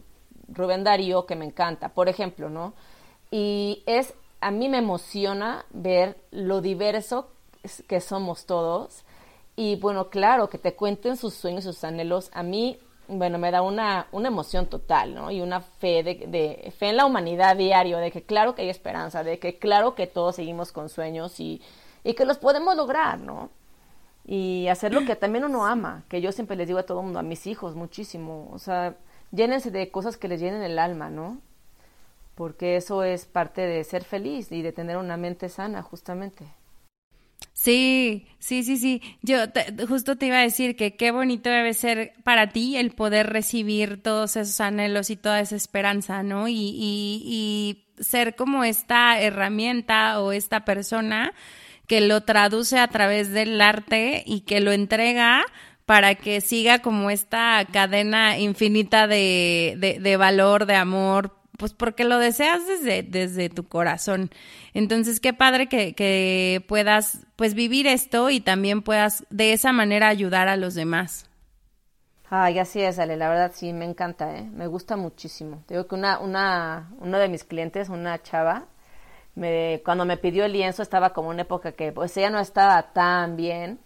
Rubén Darío que me encanta, por ejemplo, ¿no? Y es, a mí me emociona ver lo diverso que somos todos. Y bueno, claro, que te cuenten sus sueños, sus anhelos. A mí bueno, me da una, una emoción total, ¿no? Y una fe de, de, fe en la humanidad diario, de que claro que hay esperanza, de que claro que todos seguimos con sueños y, y que los podemos lograr, ¿no? Y hacer lo que también uno ama, que yo siempre les digo a todo el mundo, a mis hijos muchísimo, o sea, llénense de cosas que les llenen el alma, ¿no? Porque eso es parte de ser feliz y de tener una mente sana, justamente. Sí, sí, sí, sí. Yo justo te iba a decir que qué bonito debe ser para ti el poder recibir todos esos anhelos y toda esa esperanza, ¿no? Y, y, y ser como esta herramienta o esta persona que lo traduce a través del arte y que lo entrega para que siga como esta cadena infinita de, de, de valor, de amor, pues porque lo deseas desde, desde tu corazón. Entonces, qué padre que, que puedas pues vivir esto y también puedas de esa manera ayudar a los demás. Ay, así es, Ale, la verdad sí, me encanta, ¿eh? me gusta muchísimo. Digo que una, una, uno de mis clientes, una chava, me, cuando me pidió el lienzo estaba como una época que pues ella no estaba tan bien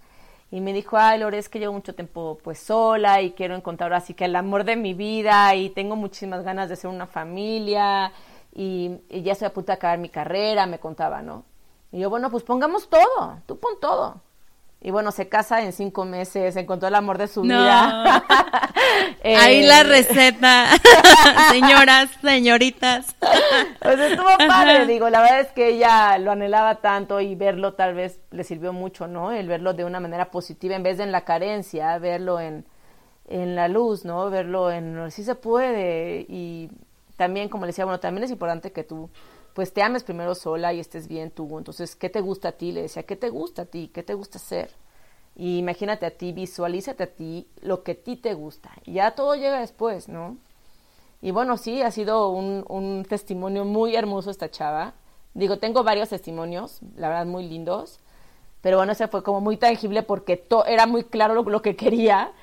y me dijo, ay, Lore, es que llevo mucho tiempo pues sola y quiero encontrar ahora sí que el amor de mi vida y tengo muchísimas ganas de ser una familia y, ya estoy a punto de acabar mi carrera, me contaba, ¿no? Y yo, bueno, pues pongamos todo, tú pon todo. Y bueno, se casa en cinco meses, encontró el amor de su vida. Ahí la eh, receta, señoras, señoritas. Pues estuvo padre, digo, la verdad es que ella lo anhelaba tanto y verlo tal vez le sirvió mucho, ¿no? El verlo de una manera positiva en vez de en la carencia, verlo en, en la luz, ¿no? Verlo en, sí se puede y también, como le decía, bueno, también es importante que tú pues te ames primero sola y estés bien tú. Entonces, ¿qué te gusta a ti? Le decía, ¿qué te gusta a ti? ¿Qué te gusta hacer? Y imagínate a ti, visualízate a ti lo que a ti te gusta. Y ya todo llega después, ¿no? Y bueno, sí, ha sido un, testimonio muy hermoso esta chava. Digo, tengo varios testimonios, la verdad, muy lindos. Pero bueno, ese fue como muy tangible porque era muy claro lo que quería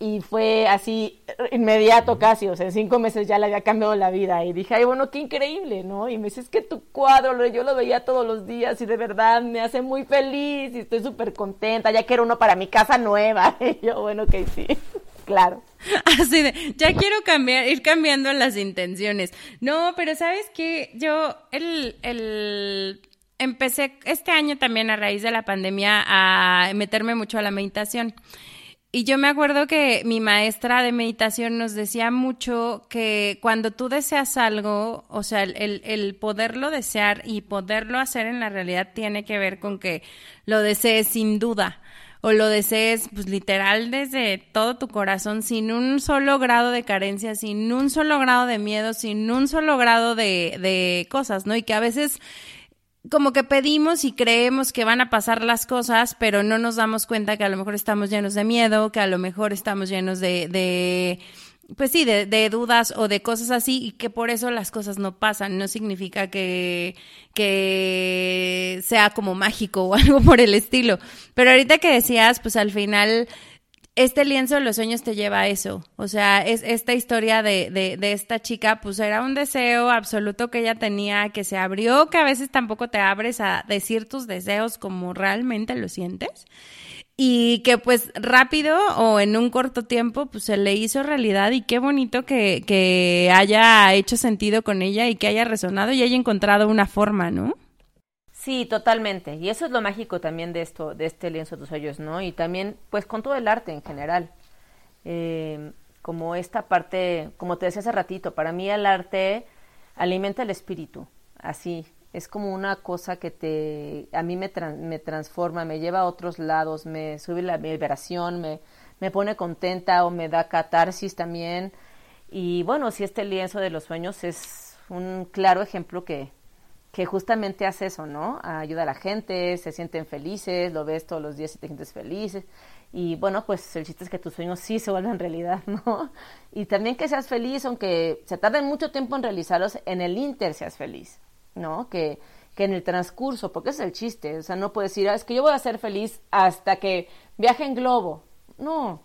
y fue así inmediato casi, o sea, en cinco meses ya le había cambiado la vida y dije, ay, bueno, qué increíble, ¿no? Y me dice, es que tu cuadro, yo lo veía todos los días y de verdad me hace muy feliz y estoy súper contenta, ya quiero uno para mi casa nueva. Y yo, bueno, que sí, claro. Así de, ya quiero cambiar, ir cambiando las intenciones. No, pero sabes que yo, el, el empecé este año también a raíz de la pandemia a meterme mucho a la meditación. Y yo me acuerdo que mi maestra de meditación nos decía mucho que cuando tú deseas algo, o sea, el, el, poderlo desear y poderlo hacer en la realidad tiene que ver con que lo desees sin duda o lo desees pues literal desde todo tu corazón sin un solo grado de carencia, sin un solo grado de miedo, sin un solo grado de, de cosas, ¿no? Y que a veces como que pedimos y creemos que van a pasar las cosas, pero no nos damos cuenta que a lo mejor estamos llenos de miedo, que a lo mejor estamos llenos de, de pues sí, de, de, dudas o de cosas así y que por eso las cosas no pasan. No significa que, que sea como mágico o algo por el estilo. Pero ahorita que decías, pues al final este lienzo de los sueños te lleva a eso. O sea, es esta historia de, de, de, esta chica, pues era un deseo absoluto que ella tenía, que se abrió, que a veces tampoco te abres a decir tus deseos como realmente lo sientes. Y que pues rápido o en un corto tiempo, pues se le hizo realidad y qué bonito que, que haya hecho sentido con ella y que haya resonado y haya encontrado una forma, ¿no? Sí, totalmente. Y eso es lo mágico también de esto, de este lienzo de tus sueños, ¿no? Y también, pues, con todo el arte en general. Eh, como esta parte, como te decía hace ratito, para mí el arte alimenta el espíritu, así. Es como una cosa que te, a mí me, me transforma, me lleva a otros lados, me sube la vibración, me, me pone contenta o me da catarsis también. Y bueno, si este lienzo de los sueños es un claro ejemplo que, que justamente hace eso, ¿no? Ayuda a la gente, se sienten felices, lo ves todos los días y te sientes felices. Y bueno, pues el chiste es que tus sueños sí se vuelvan realidad, ¿no? Y también que seas feliz, aunque se tarde mucho tiempo en realizarlos, en el inter seas feliz, ¿no? Que, que en el transcurso, porque es el chiste, o sea, no puedes decir, ah, es que yo voy a ser feliz hasta que viaje en globo. No,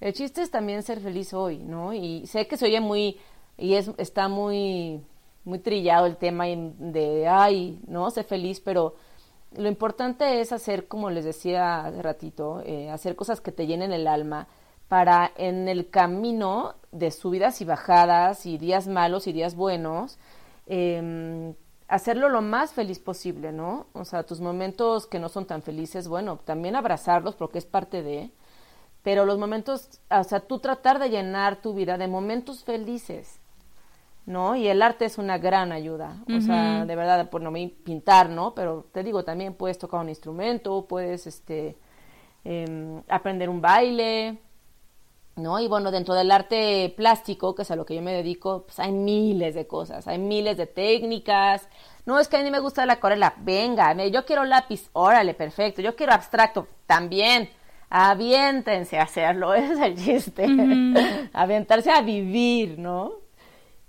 el chiste es también ser feliz hoy, ¿no? Y sé que se oye muy, y es, está muy muy trillado el tema de, ay, no, sé feliz, pero lo importante es hacer, como les decía hace ratito, eh, hacer cosas que te llenen el alma, para en el camino de subidas y bajadas y días malos y días buenos, eh, hacerlo lo más feliz posible, ¿no? O sea, tus momentos que no son tan felices, bueno, también abrazarlos porque es parte de, pero los momentos, o sea, tú tratar de llenar tu vida de momentos felices, ¿no? Y el arte es una gran ayuda, o sea, de verdad, por no me pintar, ¿no? Pero te digo, también puedes tocar un instrumento, puedes, este, em, aprender un baile, ¿no? Y bueno, dentro del arte plástico, que es a lo que yo me dedico, pues hay miles de cosas, hay miles de técnicas. No, es que a mí me gusta la acuarela, venga, yo quiero lápiz, órale, perfecto, yo quiero abstracto, también, aviéntense a hacerlo, ese es el chiste, aventarse a vivir, ¿no?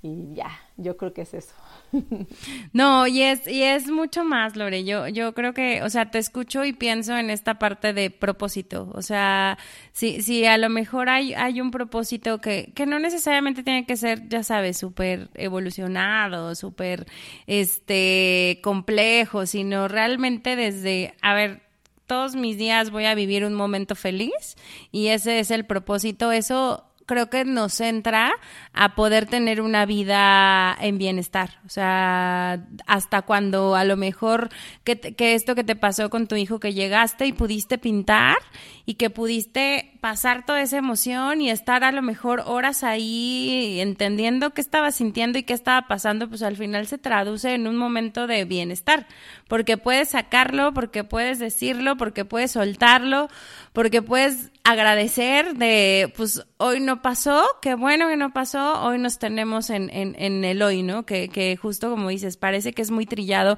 Y ya, yo creo que es eso. No, y es, y es mucho más, Lore. Yo, yo creo que, o sea, te escucho y pienso en esta parte de propósito. O sea, si, si a lo mejor hay, hay un propósito que, que no necesariamente tiene que ser, ya sabes, súper evolucionado, súper este complejo, sino realmente desde, a ver, todos mis días voy a vivir un momento feliz y ese es el propósito. Eso creo que nos centra a poder tener una vida en bienestar. O sea, hasta cuando a lo mejor que, que esto que te pasó con tu hijo, que llegaste y pudiste pintar y que pudiste pasar toda esa emoción y estar a lo mejor horas ahí entendiendo qué estaba sintiendo y qué estaba pasando, pues al final se traduce en un momento de bienestar, porque puedes sacarlo, porque puedes decirlo, porque puedes soltarlo, porque puedes agradecer de, pues hoy no pasó, qué bueno que no pasó, hoy nos tenemos en, en, el hoy, ¿no? Que, que justo como dices, parece que es muy trillado,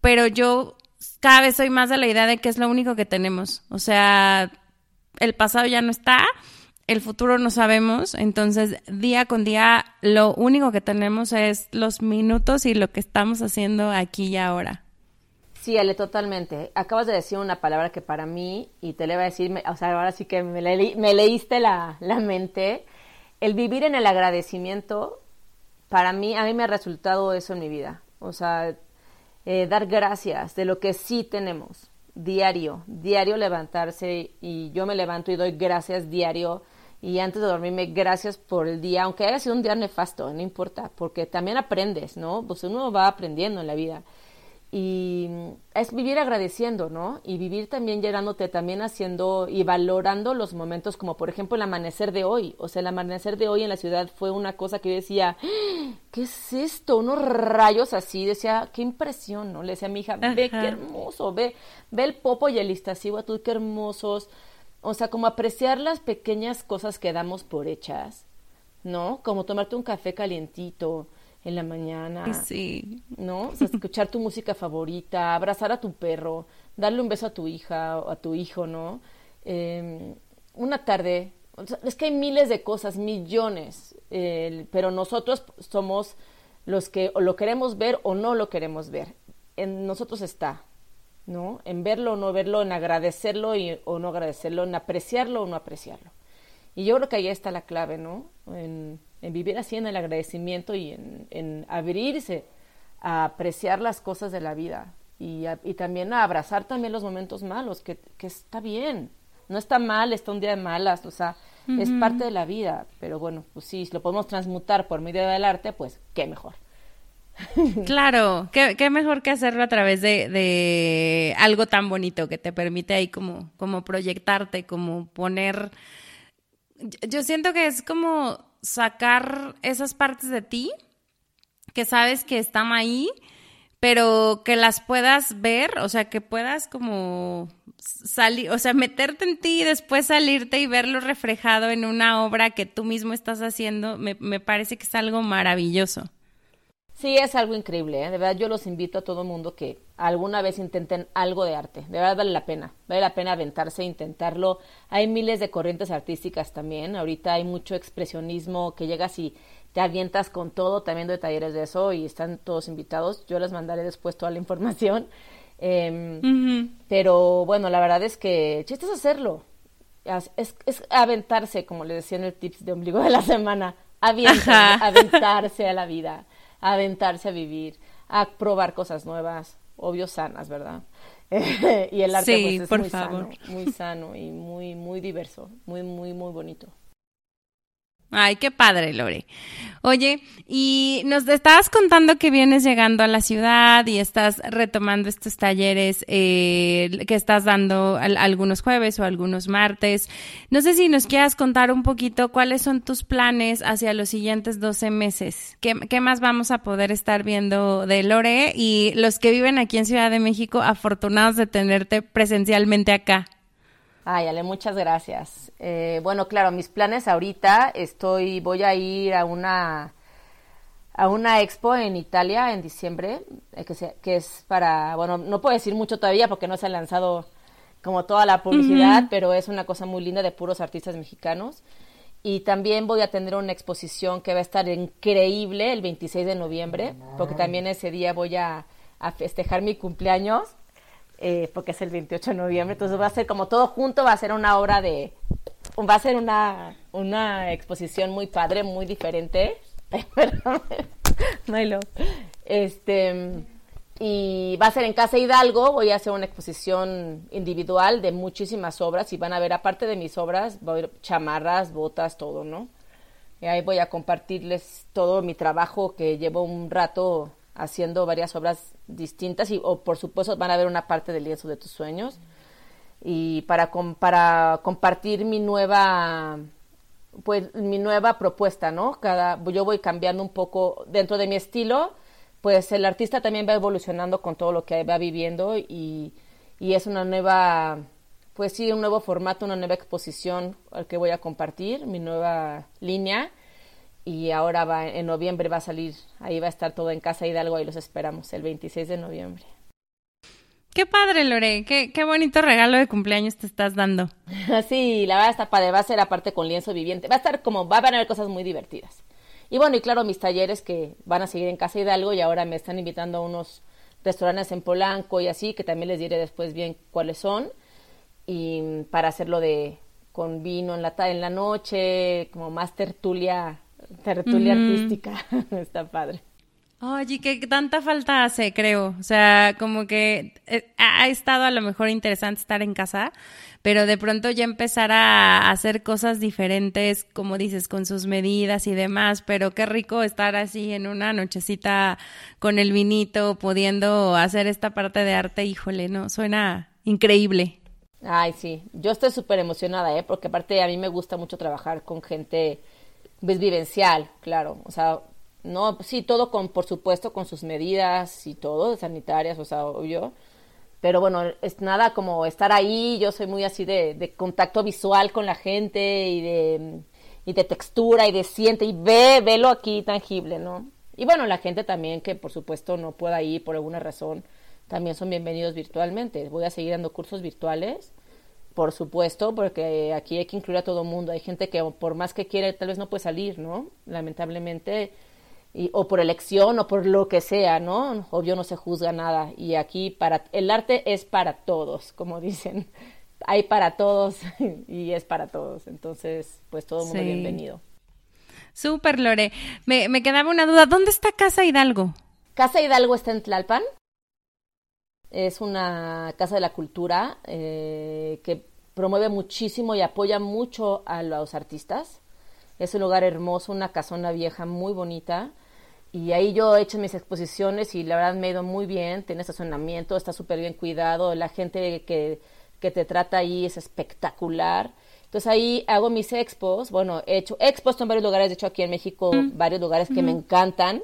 pero yo cada vez soy más de la idea de que es lo único que tenemos. O sea, el pasado ya no está, el futuro no sabemos, entonces día con día lo único que tenemos es los minutos y lo que estamos haciendo aquí y ahora. Sí, Ale, totalmente. Acabas de decir una palabra que para mí, y te le voy a decir, o sea, ahora sí que me, me leíste la, la mente, el vivir en el agradecimiento, para mí, a mí me ha resultado eso en mi vida. O sea, eh, dar gracias de lo que sí tenemos, diario, diario levantarse y yo me levanto y doy gracias diario y antes de dormirme gracias por el día, aunque haya sido un día nefasto, no importa, porque también aprendes, ¿no? Pues uno va aprendiendo en la vida y es vivir agradeciendo, ¿no? Y vivir también llenándote, también haciendo y valorando los momentos, como por ejemplo el amanecer de hoy. O sea, el amanecer de hoy en la ciudad fue una cosa que yo decía, ¡Ah! ¿qué es esto? Unos rayos así, decía, qué impresión, ¿no? Le decía a mi hija, ve qué hermoso, ve, ve el popo y el a tú qué hermosos. O sea, como apreciar las pequeñas cosas que damos por hechas, ¿no? Como tomarte un café calientito, en la mañana. Sí. ¿No? O sea, escuchar tu música favorita, abrazar a tu perro, darle un beso a tu hija o a tu hijo, ¿no? Em, una tarde, es que hay miles de cosas, millones, pero nosotros somos los que o lo queremos ver o no lo queremos ver. En nosotros está, ¿no? En verlo o no verlo, en agradecerlo y, o no agradecerlo, en apreciarlo o no apreciarlo. Y yo creo que ahí está la clave, ¿no? En, en vivir así en el agradecimiento y en, abrirse a apreciar las cosas de la vida y, también a abrazar también los momentos malos, que, está bien, no está mal, está un día de malas, o sea, es parte de la vida, pero bueno, pues sí, si lo podemos transmutar por medio del arte, pues qué mejor. Claro, qué, qué, mejor que hacerlo a través de, de, algo tan bonito que te permite ahí como, como proyectarte, como poner... Yo siento que es como sacar esas partes de ti que sabes que están ahí, pero que las puedas ver, o sea, que puedas como salir, o sea, meterte en ti y después salirte y verlo reflejado en una obra que tú mismo estás haciendo, me, me parece que es algo maravilloso. Sí, es algo increíble, ¿eh? de verdad yo los invito a todo mundo que alguna vez intenten algo de arte, de verdad vale la pena, vale la pena aventarse e intentarlo. Hay miles de corrientes artísticas también, ahorita hay mucho expresionismo que llegas y te avientas con todo, también doy talleres de eso y están todos invitados, yo les mandaré después toda la información. Em, pero bueno, la verdad es que chiste es hacerlo, es, es, aventarse, como les decía en el tips de ombligo de la semana, aventarse a la vida aventarse a vivir, a probar cosas nuevas, obvio sanas, ¿verdad? y el arte sí, pues, es por muy favor. sano, muy sano y muy, muy diverso, muy, muy, muy bonito. Ay, qué padre, Lore. Oye, y nos estabas contando que vienes llegando a la ciudad y estás retomando estos talleres eh, que estás dando al- algunos jueves o algunos martes. No sé si nos quieras contar un poquito cuáles son tus planes hacia los siguientes 12 meses. ¿Qué, qué más vamos a poder estar viendo de Lore? Y los que viven aquí en Ciudad de México, afortunados de tenerte presencialmente acá. Ay, Ale, muchas gracias. Eh, bueno, claro, mis planes ahorita, estoy, voy a ir a una a una expo en Italia en diciembre, eh, que, se- que es para, bueno, no puedo decir mucho todavía porque no se ha lanzado como toda la publicidad, pero es una cosa muy linda de puros artistas mexicanos. Y también voy a tener una exposición que va a estar increíble el 26 de noviembre, porque también ese día voy a, a festejar mi cumpleaños, eh, porque es el 28 de noviembre. Entonces va a ser como todo junto, va a ser una obra de... Va a ser una, una exposición muy padre, muy diferente. Perdón, Milo. Este, y va a ser en Casa Hidalgo, voy a hacer una exposición individual de muchísimas obras y van a ver, aparte de mis obras, haber chamarras, botas, todo, ¿no? Y ahí voy a compartirles todo mi trabajo que llevo un rato haciendo varias obras distintas y o por supuesto van a ver una parte del lienzo de tus sueños y para para compartir mi nueva pues mi nueva propuesta, ¿no? Cada yo voy cambiando un poco dentro de mi estilo, pues el artista también va evolucionando con todo lo que va viviendo y, y es una nueva pues sí, un nuevo formato, una nueva exposición al que voy a compartir, mi nueva línea y ahora va en noviembre va a salir, ahí va a estar todo en Casa Hidalgo, ahí los esperamos el 26 de noviembre. Qué padre, Lore. Qué, qué bonito regalo de cumpleaños te estás dando. Sí, la verdad está padre, va a ser aparte con lienzo viviente, va a estar como, va a haber cosas muy divertidas. Y bueno, y claro, mis talleres que van a seguir en Casa Hidalgo y ahora me están invitando a unos restaurantes en Polanco y así, que también les diré después bien cuáles son, y para hacerlo de con vino en la, en la noche, como más tertulia, tertulia artística, está padre. Oye, que tanta falta hace, creo. O sea, como que eh, ha estado a lo mejor interesante estar en casa, pero de pronto ya empezar a hacer cosas diferentes, como dices, con sus medidas y demás. Pero qué rico estar así en una nochecita con el vinito, pudiendo hacer esta parte de arte. Híjole, no, suena increíble. Ay, sí, yo estoy súper emocionada, ¿eh? Porque aparte a mí me gusta mucho trabajar con gente pues, vivencial, claro. O sea, no, sí, todo con, por supuesto, con sus medidas y todo, sanitarias, o sea, obvio. Pero bueno, es nada como estar ahí, yo soy muy así de, de contacto visual con la gente y de, y de textura y de siente y ve, velo aquí tangible, ¿no? Y bueno, la gente también que por supuesto no pueda ir por alguna razón, también son bienvenidos virtualmente. Voy a seguir dando cursos virtuales, por supuesto, porque aquí hay que incluir a todo el mundo. Hay gente que por más que quiere tal vez no puede salir, ¿no? Lamentablemente, y, o por elección o por lo que sea, ¿no? Obvio no se juzga nada. Y aquí para el arte es para todos, como dicen. Hay para todos y es para todos. Entonces, pues todo el mundo Sí. bienvenido. Súper, Lore. Me, me quedaba una duda. ¿Dónde está Casa Hidalgo? Casa Hidalgo está en Tlalpan. Es una casa de la cultura eh, que promueve muchísimo y apoya mucho a los artistas. Es un lugar hermoso, una casona vieja muy bonita. Y ahí yo he hecho mis exposiciones y la verdad me ha ido muy bien. Tiene estacionamiento, está súper bien cuidado. La gente que, que te trata ahí es espectacular. Entonces ahí hago mis expos. Bueno, he hecho expos en varios lugares, de hecho aquí en México, varios lugares que me encantan.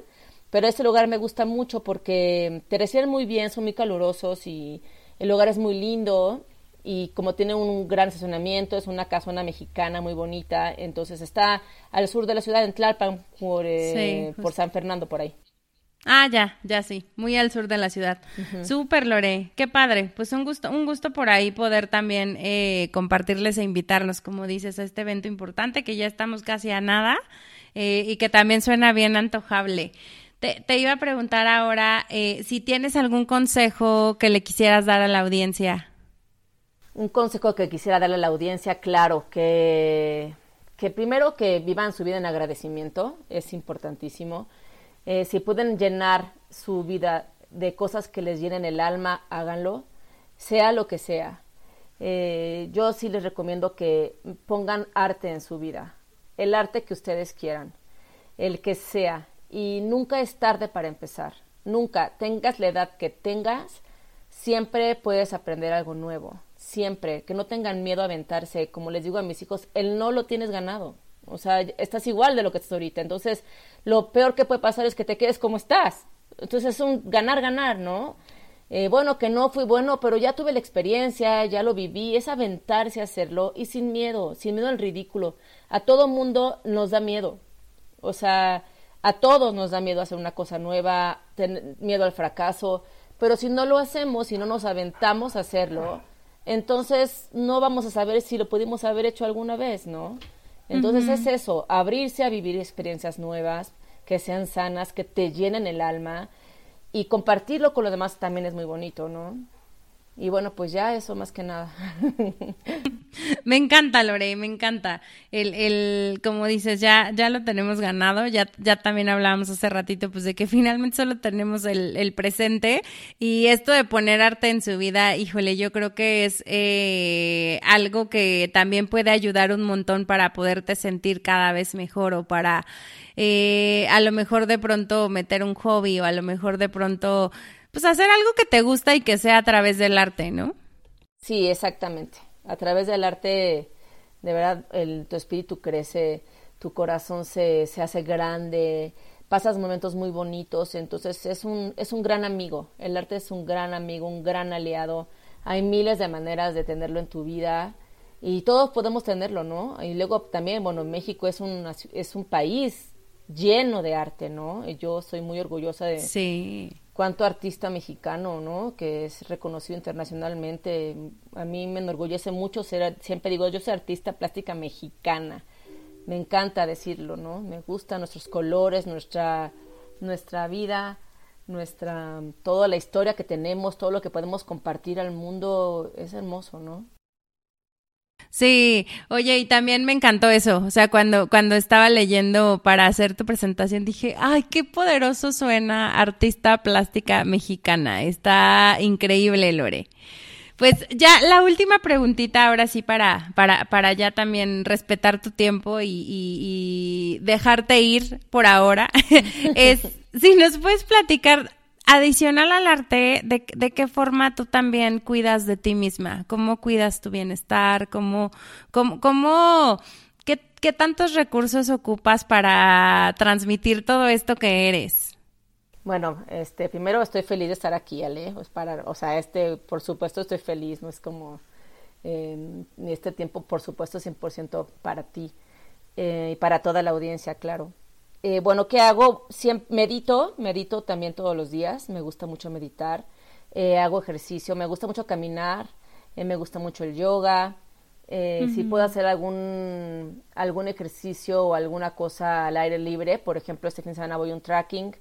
Pero este lugar me gusta mucho porque te reciben muy bien, son muy calurosos y el lugar es muy lindo y como tiene un gran estacionamiento, es una casona mexicana muy bonita, entonces está al sur de la ciudad, en Tlalpan, por, eh, Sí, por San Fernando, por ahí. Ah, ya, ya sí, muy al sur de la ciudad. Súper, Lore, qué padre. Pues un gusto, un gusto por ahí poder también eh, compartirles e invitarnos, como dices, a este evento importante que ya estamos casi a nada eh, y que también suena bien antojable. Te, iba a preguntar ahora eh, si tienes algún consejo que le quisieras dar a la audiencia. Un consejo que quisiera darle a la audiencia, claro, que, que primero que vivan su vida en agradecimiento, es importantísimo. Eh, si pueden llenar su vida de cosas que les llenen el alma, háganlo. sea lo que sea. Eh, yo sí les recomiendo que pongan arte en su vida, el arte que ustedes quieran, el que sea, y nunca es tarde para empezar, nunca, tengas la edad que tengas, siempre puedes aprender algo nuevo, siempre, que no tengan miedo a aventarse, como les digo a mis hijos, el no lo tienes ganado, o sea, estás igual de lo que estás ahorita, entonces lo peor que puede pasar es que te quedes como estás, entonces es un ganar, ganar, ¿no? Eh, bueno, que no fui bueno, pero ya tuve la experiencia, ya lo viví, es aventarse a hacerlo y sin miedo, sin miedo al ridículo. A todo mundo nos da miedo. O sea, a todos nos da miedo hacer una cosa nueva, miedo al fracaso, pero si no lo hacemos, si no nos aventamos a hacerlo, entonces no vamos a saber si lo pudimos haber hecho alguna vez, ¿no? Entonces es eso, abrirse a vivir experiencias nuevas, que sean sanas, que te llenen el alma y compartirlo con los demás también es muy bonito, ¿no? Y bueno, pues ya eso más que nada. me encanta, Lore, me encanta. El, el, como dices, ya, ya lo tenemos ganado, ya, ya también hablábamos hace ratito, pues de que finalmente solo tenemos el, el presente. Y esto de poner arte en su vida, híjole, yo creo que es eh, algo que también puede ayudar un montón para poderte sentir cada vez mejor o para eh, a lo mejor de pronto meter un hobby o a lo mejor de pronto, pues hacer algo que te gusta y que sea a través del arte, ¿no? Sí, exactamente. A través del arte, de verdad, el, tu espíritu crece, tu corazón se, se hace grande, pasas momentos muy bonitos, entonces es un, es un gran amigo, el arte es un gran amigo, un gran aliado, hay miles de maneras de tenerlo en tu vida y todos podemos tenerlo, ¿no? Y luego también, bueno, México es un, es un país lleno de arte, ¿no? Yo soy muy orgullosa de sí. Cuánto artista mexicano, ¿no? Que es reconocido internacionalmente. A mí me enorgullece mucho ser, siempre digo, yo soy artista plástica mexicana. Me encanta decirlo, ¿no? Me gustan nuestros colores, nuestra, nuestra vida, nuestra, toda la historia que tenemos, todo lo que podemos compartir al mundo, es hermoso, ¿no? Sí, oye, y también me encantó eso, o sea, cuando, cuando estaba leyendo para hacer tu presentación dije, ay, qué poderoso suena artista plástica mexicana, está increíble, Lore. Pues ya la última preguntita ahora sí para, para, para ya también respetar tu tiempo y, y dejarte ir por ahora, es si nos puedes platicar adicional al arte, ¿de, ¿de, qué forma tú también cuidas de ti misma? ¿Cómo cuidas tu bienestar? ¿Cómo, cómo, cómo qué, qué tantos recursos ocupas para transmitir todo esto que eres? Bueno, este, primero estoy feliz de estar aquí, Ale. Para, o sea, este, por supuesto estoy feliz, no es como eh, este tiempo, por supuesto, 100% para ti eh, y para toda la audiencia, claro. Eh, bueno, ¿qué hago? Siempre, medito, medito también todos los días, me gusta mucho meditar, eh, hago ejercicio, me gusta mucho caminar, eh, me gusta mucho el yoga, si puedo hacer algún, algún ejercicio o alguna cosa al aire libre, por ejemplo, este fin de semana voy a un trekking,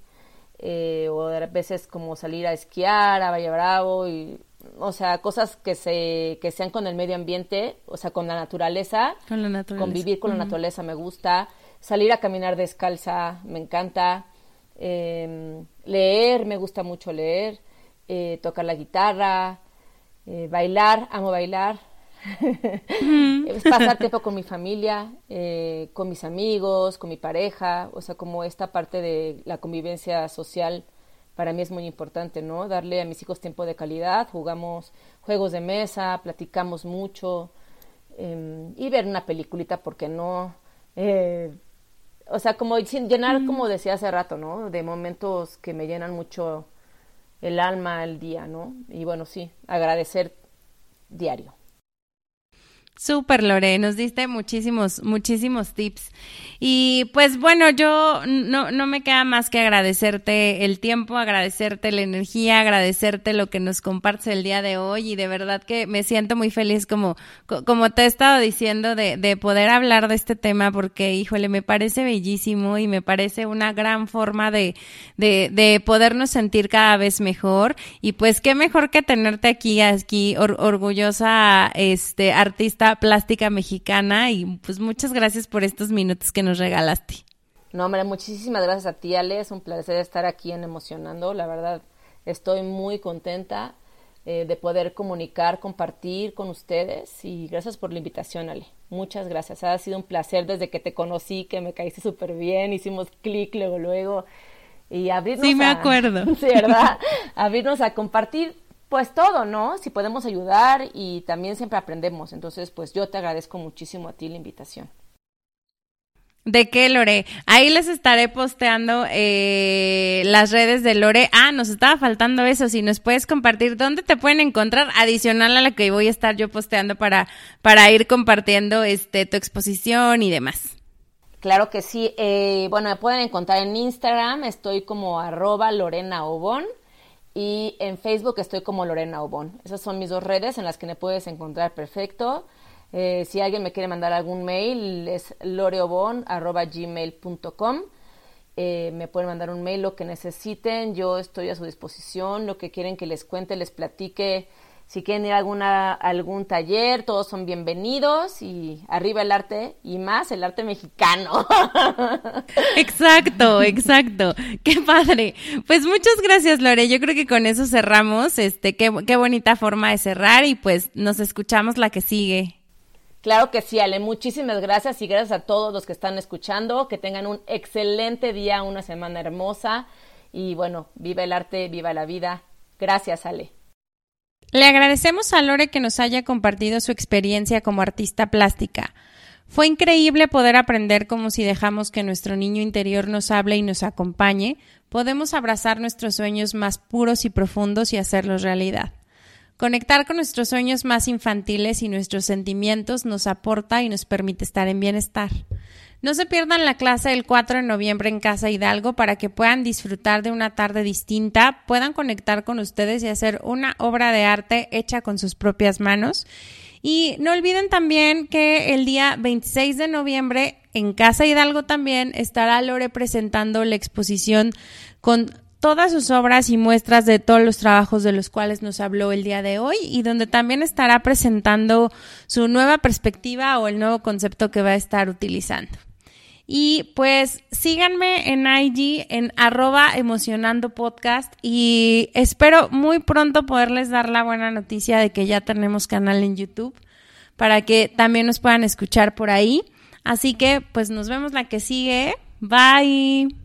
o a veces como salir a esquiar a Valle Bravo, y, o sea, cosas que, se, que sean con el medio ambiente, o sea, con la naturaleza, con la naturaleza. convivir con la naturaleza me gusta salir a caminar descalza, me encanta. Em, leer, me gusta mucho leer. Eh, tocar la guitarra. Eh, bailar, amo bailar. pasar tiempo con mi familia, eh, con mis amigos, con mi pareja. O sea, como esta parte de la convivencia social para mí es muy importante, ¿no? Darle a mis hijos tiempo de calidad, jugamos juegos de mesa, platicamos mucho em, y ver una peliculita, porque no? Eh, o sea, como llenar, como decía hace rato, ¿no? De momentos que me llenan mucho el alma, el día, ¿no? Y bueno, sí, agradecer diario. Súper, Lore, nos diste muchísimos, muchísimos tips. Y pues bueno, yo no, no me queda más que agradecerte el tiempo, agradecerte la energía, agradecerte lo que nos compartes el día de hoy y de verdad que me siento muy feliz como, como te he estado diciendo de, de poder hablar de este tema porque, híjole, me parece bellísimo y me parece una gran forma de, de, de podernos sentir cada vez mejor y pues qué mejor que tenerte aquí, aquí orgullosa, este, artista plástica mexicana y pues muchas gracias por estos minutos que nos regalaste. No, hombre, muchísimas gracias a ti, Ale. Es un placer estar aquí en Emocionando. La verdad, estoy muy contenta eh, de poder comunicar, compartir con ustedes y gracias por la invitación, Ale. Muchas gracias. Ha sido un placer desde que te conocí, que me caíste súper bien, hicimos clic luego, luego y abrirnos Sí, me acuerdo. Sí, ¿verdad? abrirnos a compartir pues todo, ¿no? Si podemos ayudar y también siempre aprendemos. Entonces, pues yo te agradezco muchísimo a ti la invitación. ¿De qué, Lore? Ahí les estaré posteando eh, las redes de Lore. Ah, nos estaba faltando eso. Si nos puedes compartir dónde te pueden encontrar, adicional a la que voy a estar yo posteando para, para ir compartiendo este tu exposición y demás. Claro que sí. Eh, bueno, me pueden encontrar en Instagram. Estoy como arroba Lorena Obón. Y en Facebook estoy como Lorena Obón. Esas son mis dos redes en las que me puedes encontrar perfecto. Eh, si alguien me quiere mandar algún mail, es loreobon.gmail.com. Eh, me pueden mandar un mail, lo que necesiten. Yo estoy a su disposición. Lo que quieren que les cuente, les platique. Si quieren ir a alguna, algún taller, todos son bienvenidos. Y arriba el arte y más el arte mexicano. Exacto, exacto. Qué padre. Pues muchas gracias, Lore. Yo creo que con eso cerramos. Este, qué, qué bonita forma de cerrar. Y pues nos escuchamos la que sigue. Claro que sí, Ale. Muchísimas gracias y gracias a todos los que están escuchando. Que tengan un excelente día, una semana hermosa. Y bueno, viva el arte, viva la vida. Gracias, Ale. Le agradecemos a Lore que nos haya compartido su experiencia como artista plástica. Fue increíble poder aprender como si dejamos que nuestro niño interior nos hable y nos acompañe, podemos abrazar nuestros sueños más puros y profundos y hacerlos realidad. Conectar con nuestros sueños más infantiles y nuestros sentimientos nos aporta y nos permite estar en bienestar. No se pierdan la clase del 4 de noviembre en Casa Hidalgo para que puedan disfrutar de una tarde distinta, puedan conectar con ustedes y hacer una obra de arte hecha con sus propias manos. Y no olviden también que el día 26 de noviembre en Casa Hidalgo también estará Lore presentando la exposición con todas sus obras y muestras de todos los trabajos de los cuales nos habló el día de hoy y donde también estará presentando su nueva perspectiva o el nuevo concepto que va a estar utilizando. Y pues síganme en IG en arroba emocionando podcast y espero muy pronto poderles dar la buena noticia de que ya tenemos canal en YouTube para que también nos puedan escuchar por ahí. Así que pues nos vemos la que sigue. Bye.